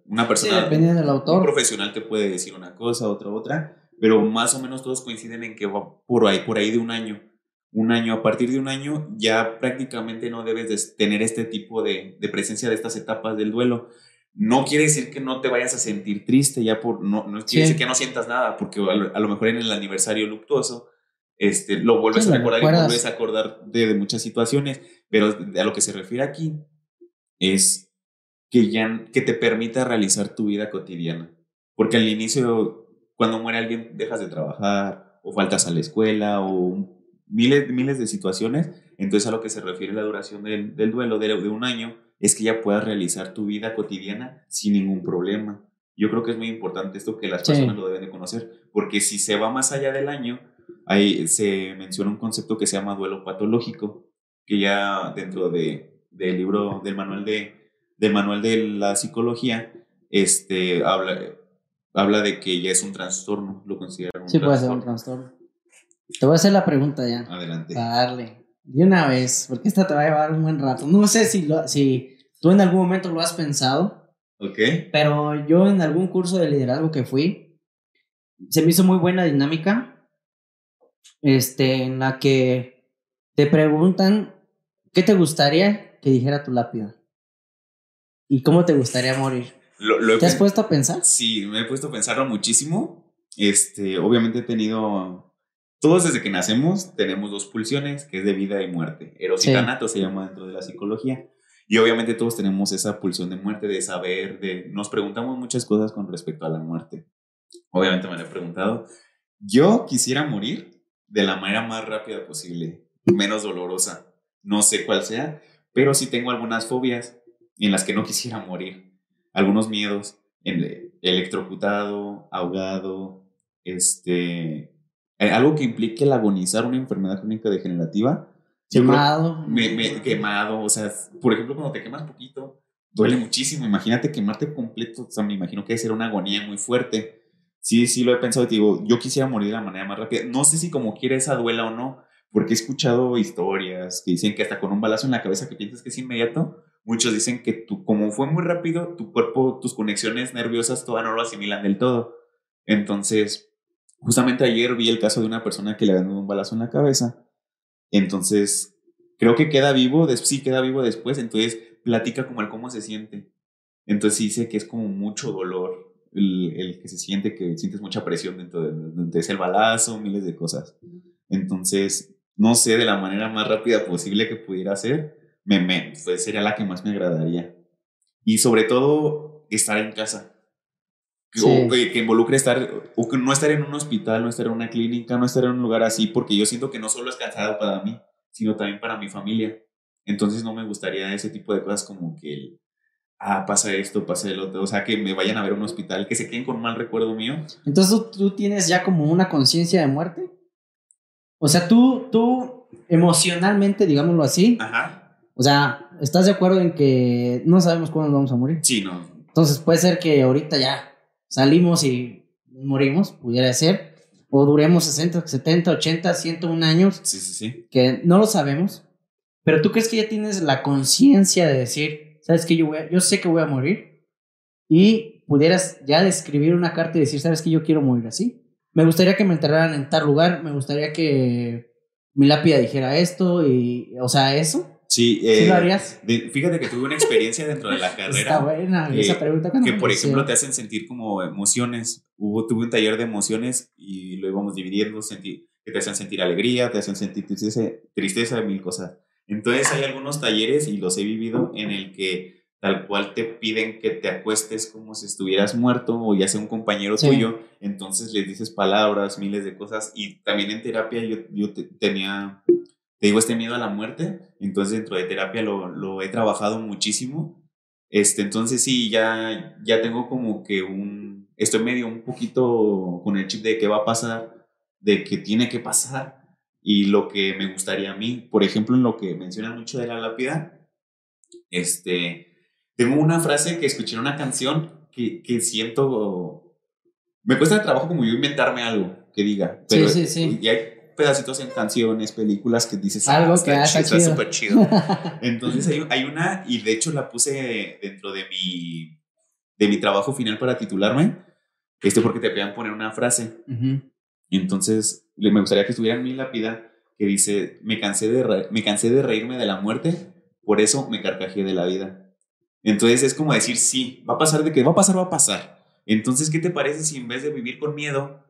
una persona, del autor. un profesional te puede decir una cosa, otra, otra, pero más o menos todos coinciden en que va por ahí, por ahí de un año. Un año, a partir de un año ya prácticamente no debes de tener este tipo de, de presencia de estas etapas del duelo. No quiere decir que no te vayas a sentir triste, ya por, no, no quiere decir que no sientas nada, porque a lo, mejor en el aniversario luctuoso este, lo vuelves a recordar y vuelves a acordar de, de muchas situaciones, pero a lo que se refiere aquí es que, ya, que te permita realizar tu vida cotidiana. Porque al inicio, cuando muere alguien, dejas de trabajar o faltas a la escuela o miles, miles de situaciones. Entonces a lo que se refiere la duración del, del duelo de, de, un año es que ya puedas realizar tu vida cotidiana sin ningún problema. Yo creo que es muy importante esto que las personas lo deben de conocer, porque si se va más allá del año, ahí se menciona un concepto que se llama duelo patológico, que ya dentro de, del libro, del manual de, del manual de la psicología, este, habla, habla de que ya es un trastorno, lo consideran un
Sí, puede ser un trastorno. Te voy a hacer la pregunta ya.
Adelante.
Para darle. De una vez, porque esta te va a llevar un buen rato. No sé si, lo, si tú en algún momento lo has pensado.
Ok.
Pero yo en algún curso de liderazgo que fui, se me hizo muy buena dinámica. Este, en la que te preguntan qué te gustaría que dijera tu lápida. ¿Y cómo te gustaría morir? ¿Te has puesto a pensar?
Sí, me he puesto a pensarlo muchísimo. Este, obviamente he tenido. Todos desde que nacemos tenemos dos pulsiones, que es de vida y muerte. Eros y tanato se llama dentro de la psicología. Y obviamente todos tenemos esa pulsión de muerte, de saber, de. Nos preguntamos muchas cosas con respecto a la muerte. Obviamente me lo he preguntado. Yo quisiera morir de la manera más rápida posible, menos dolorosa. No sé cuál sea, pero sí tengo algunas fobias en las que no quisiera morir. Algunos miedos, electrocutado, ahogado, este, eh, algo que implique el agonizar una enfermedad crónica degenerativa.
Quemado.
Me, quemado, o sea, por ejemplo, cuando te quemas poquito, duele muchísimo. Imagínate quemarte completo, o sea, me imagino que debe ser una agonía muy fuerte. Sí, sí, lo he pensado, te digo, yo quisiera morir de la manera más rápida. No sé si como quiera esa duela o no, porque he escuchado historias que dicen que hasta con un balazo en la cabeza que piensas que es inmediato, muchos dicen que tú, como fue muy rápido, tu cuerpo, tus conexiones nerviosas todavía no lo asimilan del todo. Entonces, justamente ayer vi el caso de una persona que le dado un balazo en la cabeza. Entonces, creo que queda vivo, sí queda vivo después, entonces platica como el cómo se siente. Entonces dice que es como mucho dolor el, que se siente, que sientes mucha presión dentro de, de, ese balazo, miles de cosas. Entonces, no sé, de la manera más rápida posible que pudiera ser, me, me pues, sería la que más me agradaría. Y sobre todo, estar en casa. que involucre estar, o que no estar en un hospital, no estar en una clínica, no estar en un lugar así, porque yo siento que no solo es cansado para mí, sino también para mi familia. Entonces no me gustaría ese tipo de cosas como que, ah, pasa esto, pasa el otro, o sea, que me vayan a ver a un hospital, que se queden con un mal recuerdo mío.
Entonces tú tienes ya como una conciencia de muerte. O sea, tú, tú emocionalmente, digámoslo así.
Ajá.
O sea, ¿estás de acuerdo en que no sabemos cuándo vamos a morir?
Sí, no.
Entonces puede ser que ahorita ya salimos y morimos, pudiera ser. O duremos 60, 70, 80, 101 años.
Sí, sí, sí.
Que no lo sabemos. Pero tú crees que ya tienes la conciencia de decir, ¿sabes qué? Yo, voy yo sé que voy a morir. Y pudieras ya describir una carta y decir, ¿sabes qué? Yo quiero morir así me gustaría que me enterraran en tal lugar, me gustaría que mi lápida dijera esto y, o sea, eso.
Sí,
eh, lo harías?
fíjate que tuve una experiencia dentro de la [laughs] carrera.
Está buena esa pregunta.
Que, por ejemplo, te hacen sentir como emociones. Hubo, tuve un taller de emociones y lo íbamos dividiendo, sentir, que te hacen sentir alegría, te hacen sentir tristeza, tristeza, mil cosas. Entonces hay algunos talleres, y los he vivido, en el que tal cual te piden que te acuestes como si estuvieras muerto o ya sea un compañero tuyo, entonces les dices palabras, miles de cosas y también en terapia yo, yo tenía, te digo, este miedo a la muerte, entonces dentro de terapia lo, lo, he trabajado muchísimo, este, entonces sí, ya, ya tengo como que un, estoy medio un poquito con el chip de qué va a pasar, de qué tiene que pasar y lo que me gustaría a mí, por ejemplo, en lo que menciona mucho de la lápida, este, tengo una frase que escuché en una canción que, que siento. Me cuesta trabajo como yo inventarme algo que diga. Pero
sí, sí, sí.
Y hay pedacitos en canciones, películas que dices.
Ah, algo que está
chido. súper chido. [laughs] Entonces hay, hay, una, y de hecho la puse dentro de mi, de mi trabajo final para titularme. Este porque te puedan poner una frase. Y entonces me gustaría que estuviera en mi lápida que dice: me cansé, de me cansé de reírme de la muerte, por eso me carcajé de la vida. Entonces es como decir, sí, va a pasar de que va a pasar, va a pasar. Entonces, ¿qué te parece si en vez de vivir con miedo,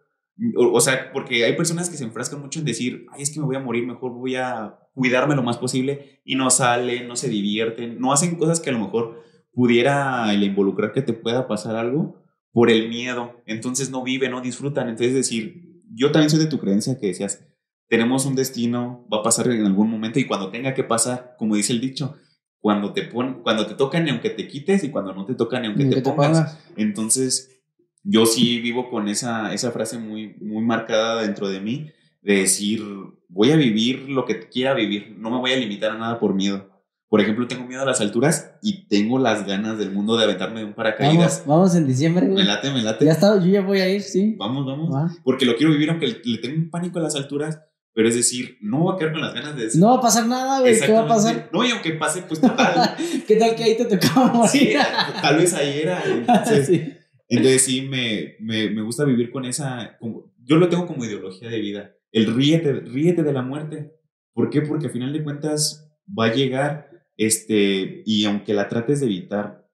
o, sea, porque hay personas que se enfrascan mucho en decir, ay, es que me voy a morir, mejor voy a cuidarme lo más posible y no salen, no se divierten, no hacen cosas que a lo mejor pudiera el involucrar que te pueda pasar algo por el miedo. Entonces no viven, no disfrutan. Entonces decir, yo también soy de tu creencia que decías, tenemos un destino, va a pasar en algún momento y cuando tenga que pasar, como dice el dicho, cuando te, pon, cuando te tocan ni aunque te quites y cuando no te tocan ni aunque te, pongas. Entonces, yo sí vivo con esa, esa frase muy, muy marcada dentro de mí, de decir, voy a vivir lo que quiera vivir, no me voy a limitar a nada por miedo. Por ejemplo, tengo miedo a las alturas y tengo las ganas del mundo de aventarme de un paracaídas.
Vamos, vamos en diciembre,
Me late, me late.
Ya está, yo ya voy a ir, sí.
Vamos, vamos. Porque lo quiero vivir aunque le tengo un pánico a las alturas. Pero es decir, no voy a quedar con las ganas de decir.
No va a pasar nada, güey. ¿Qué va a pasar?
No, y aunque pase, pues total. [laughs]
¿Qué tal que ahí te tocaba morir?
Sí, tal vez ahí era. Entonces [laughs] sí, entonces, sí me, me, me, gusta vivir con esa. Como, yo lo tengo como ideología de vida. El ríete, ríete de la muerte. ¿Por qué? Porque al final de cuentas va a llegar este, y aunque la trates de evitar,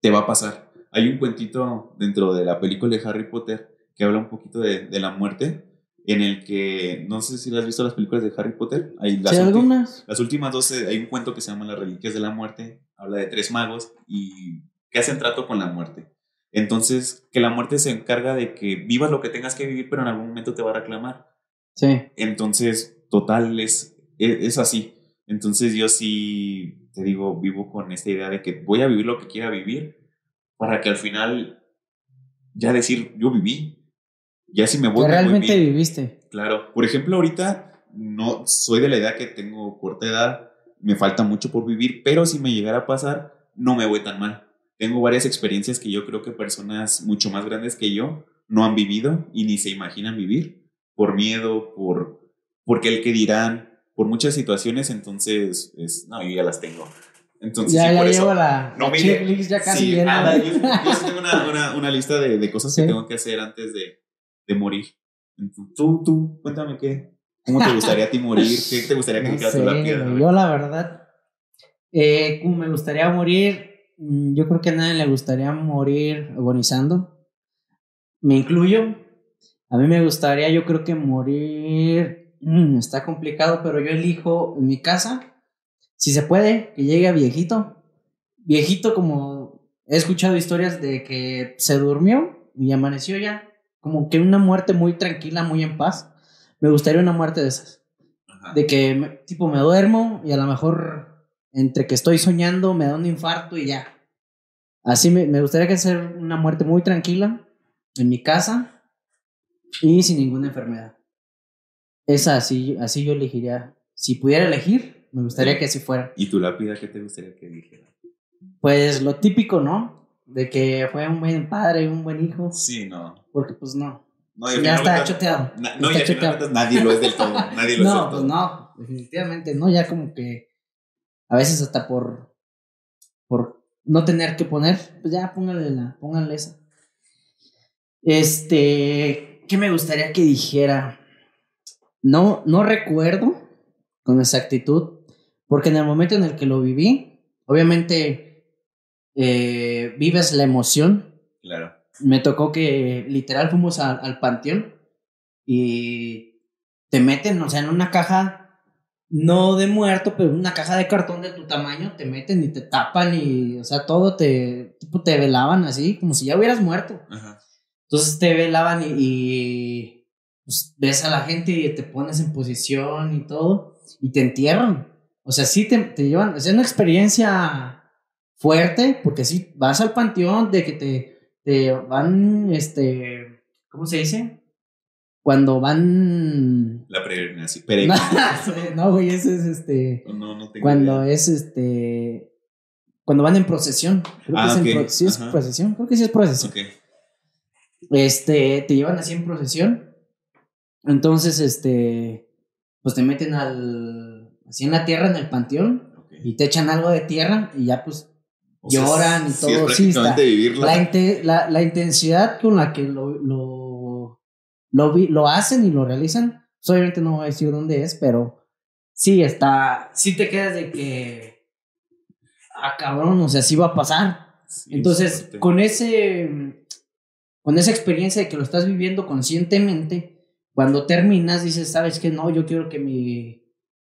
te va a pasar. Hay un cuentito dentro de la película de Harry Potter que habla un poquito de, de la muerte, en el que, no sé si has visto las películas de Harry Potter. Hay las,
algunas.
las últimas 12, hay un cuento que se llama Las Reliquias de la Muerte, habla de tres magos y que hacen trato con la muerte. Entonces, que la muerte se encarga de que vivas lo que tengas que vivir, pero en algún momento te va a reclamar.
Sí.
Entonces, total, es, es así. Entonces yo sí, te digo, vivo con esta idea de que voy a vivir lo que quiera vivir para que al final ya decir, yo viví. Ya si me voy...
Realmente viviste.
Claro. Por ejemplo, ahorita no soy de la idea que tengo corta edad, me falta mucho por vivir, pero si me llegara a pasar, no me voy tan mal. Tengo varias experiencias que yo creo que personas mucho más grandes que yo no han vivido y ni se imaginan vivir por miedo, por porque el que dirán, por muchas situaciones, entonces, es, no, yo ya las tengo. Entonces,
ya,
sí,
ya
por
llevo
eso,
la,
no,
la
mire,
checklist ya casi
sí, nada, yo, yo sí tengo una, una, una lista de, de cosas
Sí.
que tengo que hacer antes de, de morir. Entonces, tú, tú, cuéntame qué, cómo te gustaría a ti morir, qué te gustaría que [laughs]
No sé,
tú la piedra.
yo la verdad, eh, me gustaría morir, yo creo que a nadie le gustaría morir agonizando. Me incluyo. A mí me gustaría, yo creo que morir mm, está complicado, pero yo elijo en mi casa, si se puede, que llegue a viejito. Viejito como he escuchado historias de que se durmió y amaneció ya, como que una muerte muy tranquila, muy en paz. Me gustaría una muerte de esas
Ajá.
de que tipo me duermo y a lo mejor entre que estoy soñando me da un infarto y ya. Así me, me gustaría que sea una muerte muy tranquila en mi casa y sin ninguna enfermedad. Esa así, así yo elegiría. Si pudiera elegir, me gustaría que así fuera.
¿Y tu lápida qué te gustaría que dijera?
Pues lo típico, ¿no? De que fue un buen padre, un buen hijo.
Sí, no.
Porque pues no.
no y
ya está choteado.
no, y
está
final
choteado.
nadie lo es del todo. [laughs] Nadie lo es
No,
del
pues
todo.
no, definitivamente no, ya como que a veces hasta por por no tener que poner, pues ya póngale la, póngale esa. Este, ¿qué me gustaría que dijera? No, no recuerdo con exactitud, porque en el momento en el que lo viví, obviamente eh, vives la emoción,
Claro.
me tocó que literal fuimos a- al panteón y te meten, o sea, en una caja, no de muerto, pero una caja de cartón de tu tamaño, te meten y te tapan y, o sea, todo te, tipo, te velaban así, como si ya hubieras muerto.
Ajá.
Entonces te velaban y, y, pues, ves a la gente y te pones en posición y todo, y te entierran. O sea, sí te, te llevan, es una experiencia fuerte, porque sí vas al panteón de que te, te van, este, ¿cómo se dice? Cuando van...
La peregrinación. [laughs]
no, güey, ese es este...
No, no tengo
Cuando
idea.
es este... Cuando van en procesión. Creo
Ah,
que es en pro- sí es procesión. Creo que sí es procesión. Este, te llevan así en procesión. Entonces, este, pues te meten al, así en la tierra, en el panteón, y te echan algo de tierra y ya pues
O sea,
lloran y
sí
todo,
Es
sí, está. la, la, la intensidad con la que lo, lo, lo, vi- lo hacen y lo realizan, pues, obviamente no voy a decir dónde es, pero sí está, sí te quedas de que, ah, cabrón, o sea, sí va a pasar.
Sí,
Entonces, con ese con esa experiencia de que lo estás viviendo conscientemente, cuando terminas dices, "¿Sabes qué? No, yo quiero que mi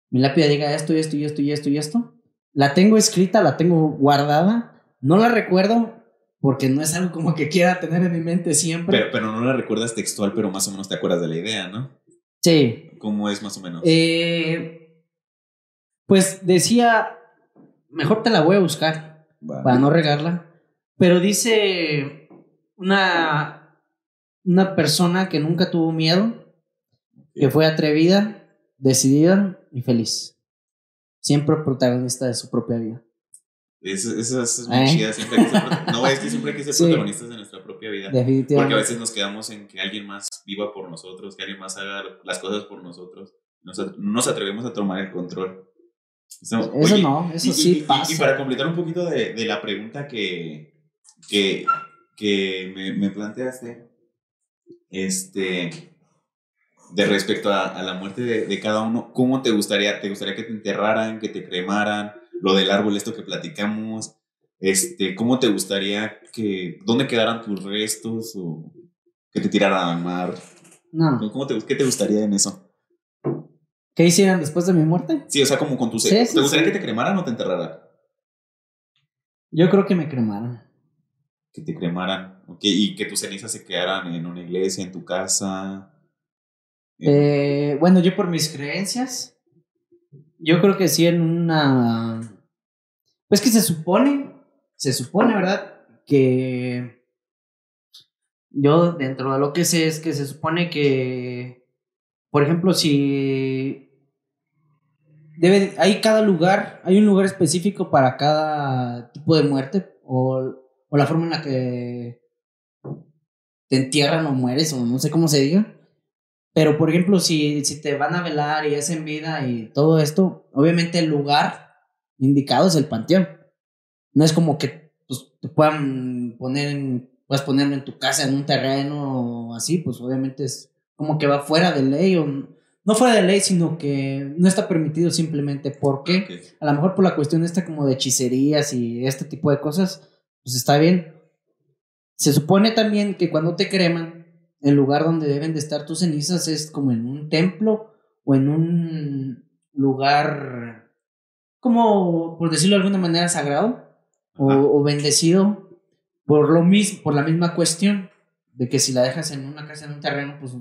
mi lápida diga esto y esto y esto y esto y esto." La tengo escrita, la tengo guardada, no la recuerdo porque no es algo como que quiera tener en mi mente siempre.
Pero, pero no la recuerdas textual, pero más o menos te acuerdas de la idea, ¿no?
sí.
¿Cómo es más o menos?
Eh, pues decía, mejor te la voy a buscar.
Vale.
para no regarla. Pero dice una, una persona que nunca tuvo miedo, que fue atrevida, decidida y feliz. siempre protagonista de su propia vida.
Eso, es muy ¿Eh? chida. Siempre hay que ser, [laughs] no, es que siempre hay que ser protagonistas de nuestra propia vida. Definitivamente. Porque a veces nos quedamos en que alguien más viva por nosotros, que alguien más haga las cosas por nosotros. No nos atrevemos a tomar el control.
Eso, no, eso sí pasa.
Y, para completar un poquito de, de la pregunta que, que, que me, me, planteaste, este, de respecto a, a la muerte de, de, cada uno, ¿cómo te gustaría? ¿Te gustaría que te enterraran, que te cremaran? Lo del árbol, esto que platicamos, este, ¿cómo te gustaría que, dónde quedaran tus restos o que te tiraran al mar? No. ¿Cómo te, ¿Qué te gustaría en eso?
¿Qué hicieran después de mi muerte?
Sí, o sea, como con tu ¿Te gustaría que te cremaran o te enterraran?
Yo creo que me cremaran.
Que te cremaran. Ok, y que tus cenizas se quedaran en una iglesia, en tu casa.
Eh, bueno, yo por mis creencias, yo creo que sí en una... Pues que se supone, se supone, ¿verdad? Que yo dentro de lo que sé es que se supone que, por ejemplo, si debe, hay cada lugar, hay un lugar específico para cada tipo de muerte o, o la forma en la que te entierran o mueres o no sé cómo se diga. Pero, por ejemplo, si, si te van a velar y es en vida y todo esto, obviamente el lugar indicado es el panteón. No es como que pues, te puedan poner en, puedas ponerlo en tu casa, en un terreno o así, pues obviamente es como que va fuera de ley o no fuera de ley, sino que no está permitido simplemente porque a lo mejor por la cuestión esta como de hechicerías y este tipo de cosas, pues está bien. Se supone también que cuando te creman, el lugar donde deben de estar tus cenizas es como en un templo o en un lugar como, por decirlo de alguna manera, sagrado o, o, bendecido por lo mismo, por la misma cuestión de que si la dejas en una casa, en un terreno, pues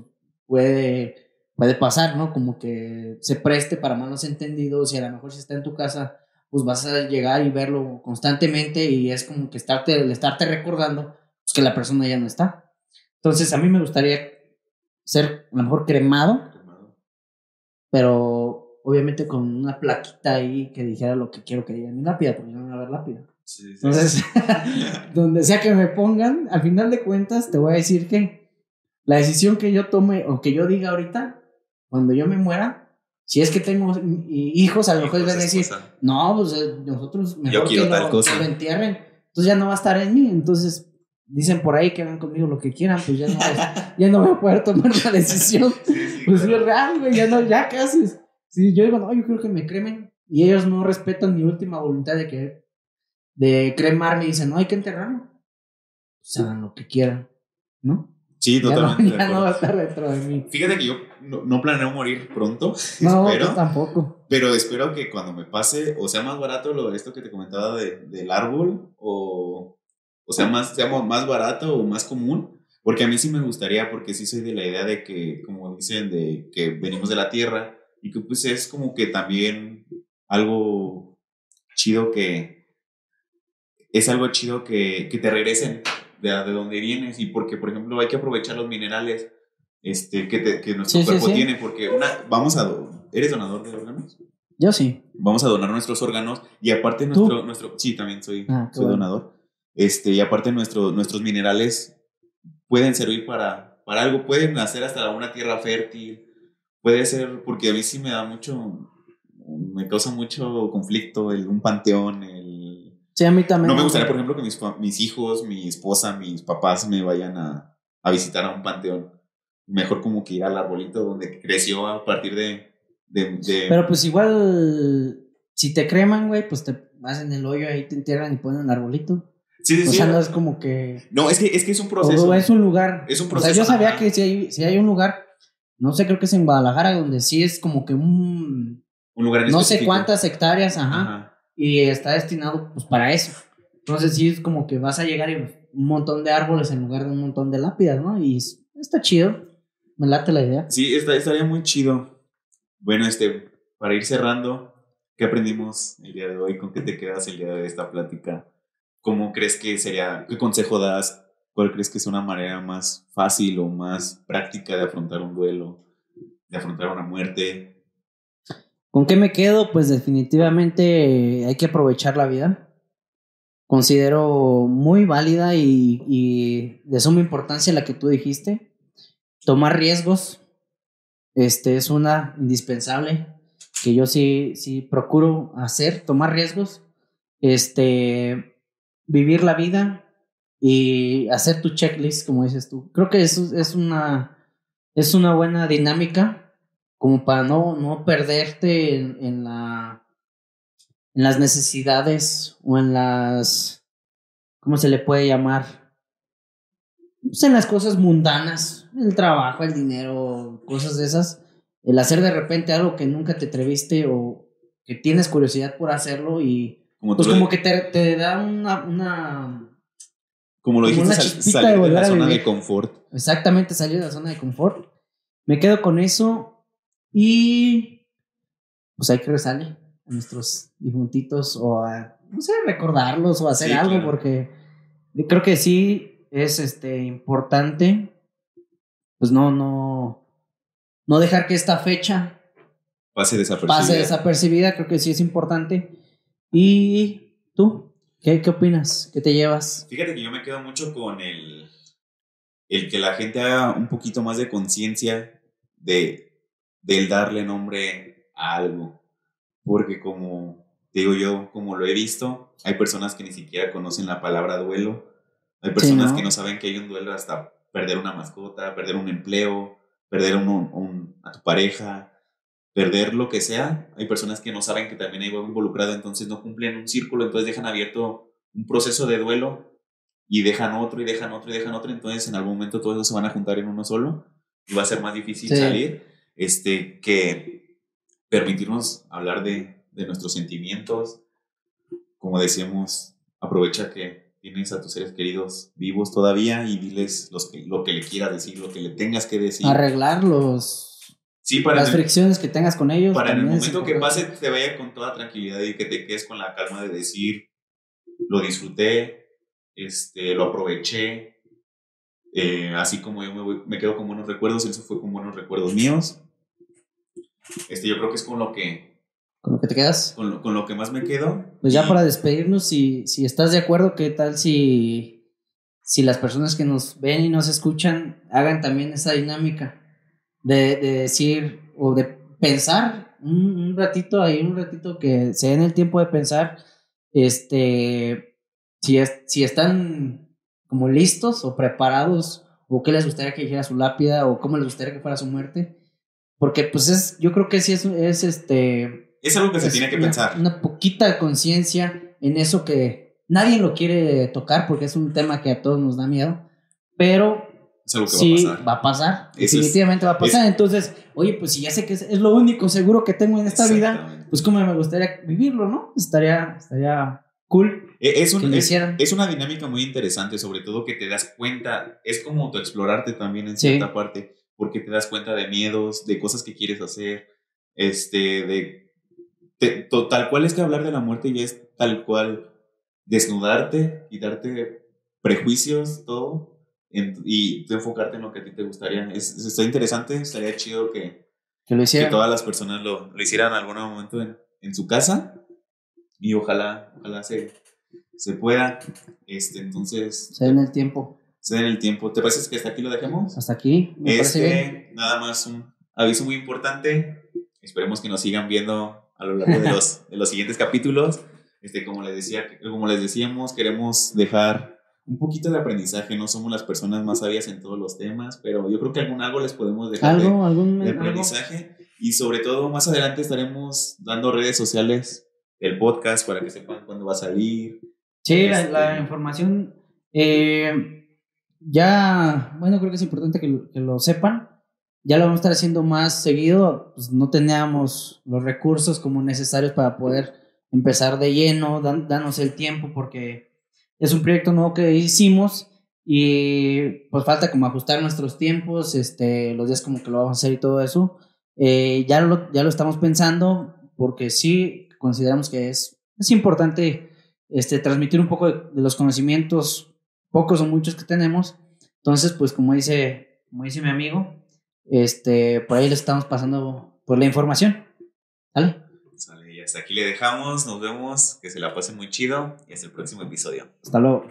puede puede pasar, ¿no? Como que se preste para malos entendidos y a lo mejor si está en tu casa, pues vas a llegar y verlo constantemente y es como que estarte, estarte recordando pues, que la persona ya no está. Entonces a mí me gustaría ser a lo mejor cremado, pero obviamente con una plaquita ahí que dijera lo que quiero que diga en mi lápida, porque no va a haber lápida. Entonces, [laughs] donde sea que me pongan, al final de cuentas te voy a decir que la decisión que yo tome o que yo diga ahorita cuando yo me muera, si es que tengo hijos, a lo mejor van a decir, no, pues eh, nosotros mejor que, lo, entierren. Entonces ya no va a estar en mí. Entonces dicen por ahí que hagan conmigo lo que quieran, pues ya no, ya no voy a poder tomar la decisión. pues es real, güey, ya no, ya qué haces. Si yo digo, no, yo quiero que me cremen. Y ellos no respetan mi última voluntad de que de cremarme y dicen, no, hay que enterrarlo. Pues hagan lo que quieran, ¿no?
Sí, totalmente.
Ya, no, [laughs] va a estar dentro de mí.
Fíjate que yo no, planeo morir pronto. [laughs]
No, espero, tampoco.
Pero espero que cuando me pase, o sea más barato lo esto que te comentaba de, del árbol, o, o sea, más, sea más barato o más común. Porque a mí sí me gustaría, porque sí soy de la idea de que, como dicen, de que venimos de la tierra y que pues es como que también algo chido que, es algo chido que, que te regresen de, de dónde vienes y porque, por ejemplo, hay que aprovechar los minerales este, que, que nuestro cuerpo tiene, porque una, vamos a... ¿Eres donador de órganos?
Yo sí.
Vamos a donar nuestros órganos y aparte nuestro... nuestro sí, también soy, ah, soy donador. Este, y aparte nuestro, nuestros minerales pueden servir para, para algo, pueden hacer hasta una tierra fértil, puede ser, porque a mí sí me da mucho, me causa mucho conflicto el, un panteón, el
Sí, a mí también.
No me gustaría, por ejemplo, que mis, mis hijos, mi esposa, mis papás me vayan a, a, visitar a un panteón. Mejor como que ir al arbolito donde creció a partir de, de,
Pero pues igual, si te creman, güey, pues te hacen el hoyo ahí, te entierran y ponen el arbolito.
Sí, sí,
o
sea,
no es como que...
No, es que, es que es un proceso.
es un lugar.
Es un proceso.
O sea, yo sabía que si hay, si hay un lugar, no sé, creo que es en Guadalajara, donde sí es como que un...
Un lugar en
No sé cuántas hectáreas, ajá y está destinado pues para eso. Entonces sí es como que vas a llegar y un montón de árboles en lugar de un montón de lápidas, ¿no? Y está chido. Me late la idea.
Sí, está, estaría muy chido. Bueno, este, para ir cerrando, ¿qué aprendimos el día de hoy? ¿Con qué te quedas el día de esta plática? ¿Cómo crees que sería, qué consejo das? ¿Cuál crees que es una manera más fácil o más práctica de afrontar un duelo, de afrontar una muerte?
¿Con qué me quedo? Pues definitivamente hay que aprovechar la vida. Considero muy válida y, y de suma importancia la que tú dijiste. Tomar riesgos, este es una indispensable que yo sí, sí procuro hacer, tomar riesgos, este, vivir la vida y hacer tu checklist, como dices tú. Creo que eso es una, es una buena dinámica como para no, no perderte en, la, en las necesidades o en las, ¿cómo se le puede llamar? Pues en las cosas mundanas, el trabajo, el dinero, cosas de esas el hacer de repente algo que nunca te atreviste o que tienes curiosidad por hacerlo y pues como que te, da una, una
como lo dijiste, salir de, la zona de confort.
Exactamente, salir de la zona de confort. Me quedo con eso y pues hay que rezarle a nuestros difuntitos o a, no sé, recordarlos o hacer algo porque creo que sí es este importante pues no, no, no dejar que esta fecha
pase desapercibida.
Pase desapercibida, creo que sí es importante. ¿Y tú? ¿Qué, qué opinas? ¿Qué te llevas?
Fíjate que yo me quedo mucho con el, el que la gente haga un poquito más de conciencia de, del darle nombre a algo. Porque como digo yo, como lo he visto, hay personas que ni siquiera conocen la palabra duelo. Hay personas que no saben que hay un duelo hasta perder una mascota, perder un empleo, perder un, a tu pareja, perder lo que sea. Hay personas que no saben que también hay algo involucrado, entonces no cumplen un círculo, entonces dejan abierto un proceso de duelo y dejan otro y dejan otro y dejan otro, entonces en algún momento todos se van a juntar en uno solo y va a ser más difícil salir este, que permitirnos hablar de, de nuestros sentimientos. Como decíamos, aprovecha que tienes a tus seres queridos vivos todavía y diles los que, lo que le quieras decir, lo que le tengas que decir.
Arreglar los, sí, para las fricciones que tengas con ellos.
Para en el momento que pase te vaya con toda tranquilidad y que te quedes con la calma de decir, lo disfruté, este, lo aproveché, eh, así como yo me, me quedo con buenos recuerdos, eso fue con buenos recuerdos míos. Este, yo creo que es con lo que
¿Con lo que te quedas?
Con lo, con lo que más me quedo.
Pues ya para despedirnos, si, si estás de acuerdo, ¿qué tal si, si las personas que nos ven y nos escuchan hagan también esa dinámica de, de decir o de pensar un, ratito ahí, un ratito que se den el tiempo de pensar, este, si, es, si están como listos o preparados o qué les gustaría que dijera su lápida o cómo les gustaría que fuera su muerte. Porque pues es, yo creo que sí es, es este
es algo que se tiene que pensar.
Una poquita conciencia en eso que nadie lo quiere tocar porque es un tema que a todos nos da miedo, pero
es algo que sí,
va a pasar. Definitivamente va a pasar. Entonces, oye, pues si ya sé que es, lo único seguro que tengo en esta vida, pues como me gustaría vivirlo, ¿no? Estaría, estaría cool.
E, es, un, es, una dinámica muy interesante, sobre todo que te das cuenta, es como autoexplorarte también en cierta parte, porque te das cuenta de miedos, de cosas que quieres hacer, este, de tal cual es que hablar de la muerte ya es tal cual desnudarte, quitarte prejuicios, todo, y enfocarte en lo que a ti te gustaría. Es, está interesante, estaría chido que,
que, lo
que todas las personas lo, lo hicieran en algún momento en, en, su casa y ojalá, ojalá se, se pueda. Este, entonces...
Se den el tiempo.
Se den el tiempo. ¿Te parece que hasta aquí lo dejemos?
Hasta aquí.
Me este, Nada más un aviso muy importante. Esperemos que nos sigan viendo a lo largo de [laughs] los, de los siguientes capítulos. Este, como, les decía, como les decíamos, queremos dejar un poquito de aprendizaje. No somos las personas más sabias en todos los temas, pero yo creo que algún algo les podemos dejar
de, algún,
aprendizaje. Y sobre todo, más adelante estaremos dando redes sociales, el podcast, para que sepan cuándo va a salir.
Sí, la, la, este, información. Eh, ya, bueno, creo que es importante que, que lo sepan ya lo vamos a estar haciendo más seguido, pues no teníamos los recursos como necesarios para poder empezar de lleno, dan, danos el tiempo porque es un proyecto nuevo que hicimos y pues falta como ajustar nuestros tiempos, este, los días como que lo vamos a hacer y todo eso. Eh, ya, lo, ya lo estamos pensando porque sí consideramos que es, es importante este, transmitir un poco de, los conocimientos, pocos o muchos que tenemos. Entonces, pues como dice, como dice mi amigo, este, por ahí les estamos pasando por la información. ¿Vale?
Hasta aquí le dejamos, nos vemos, que se la pase muy chido y hasta el próximo episodio.
Hasta luego.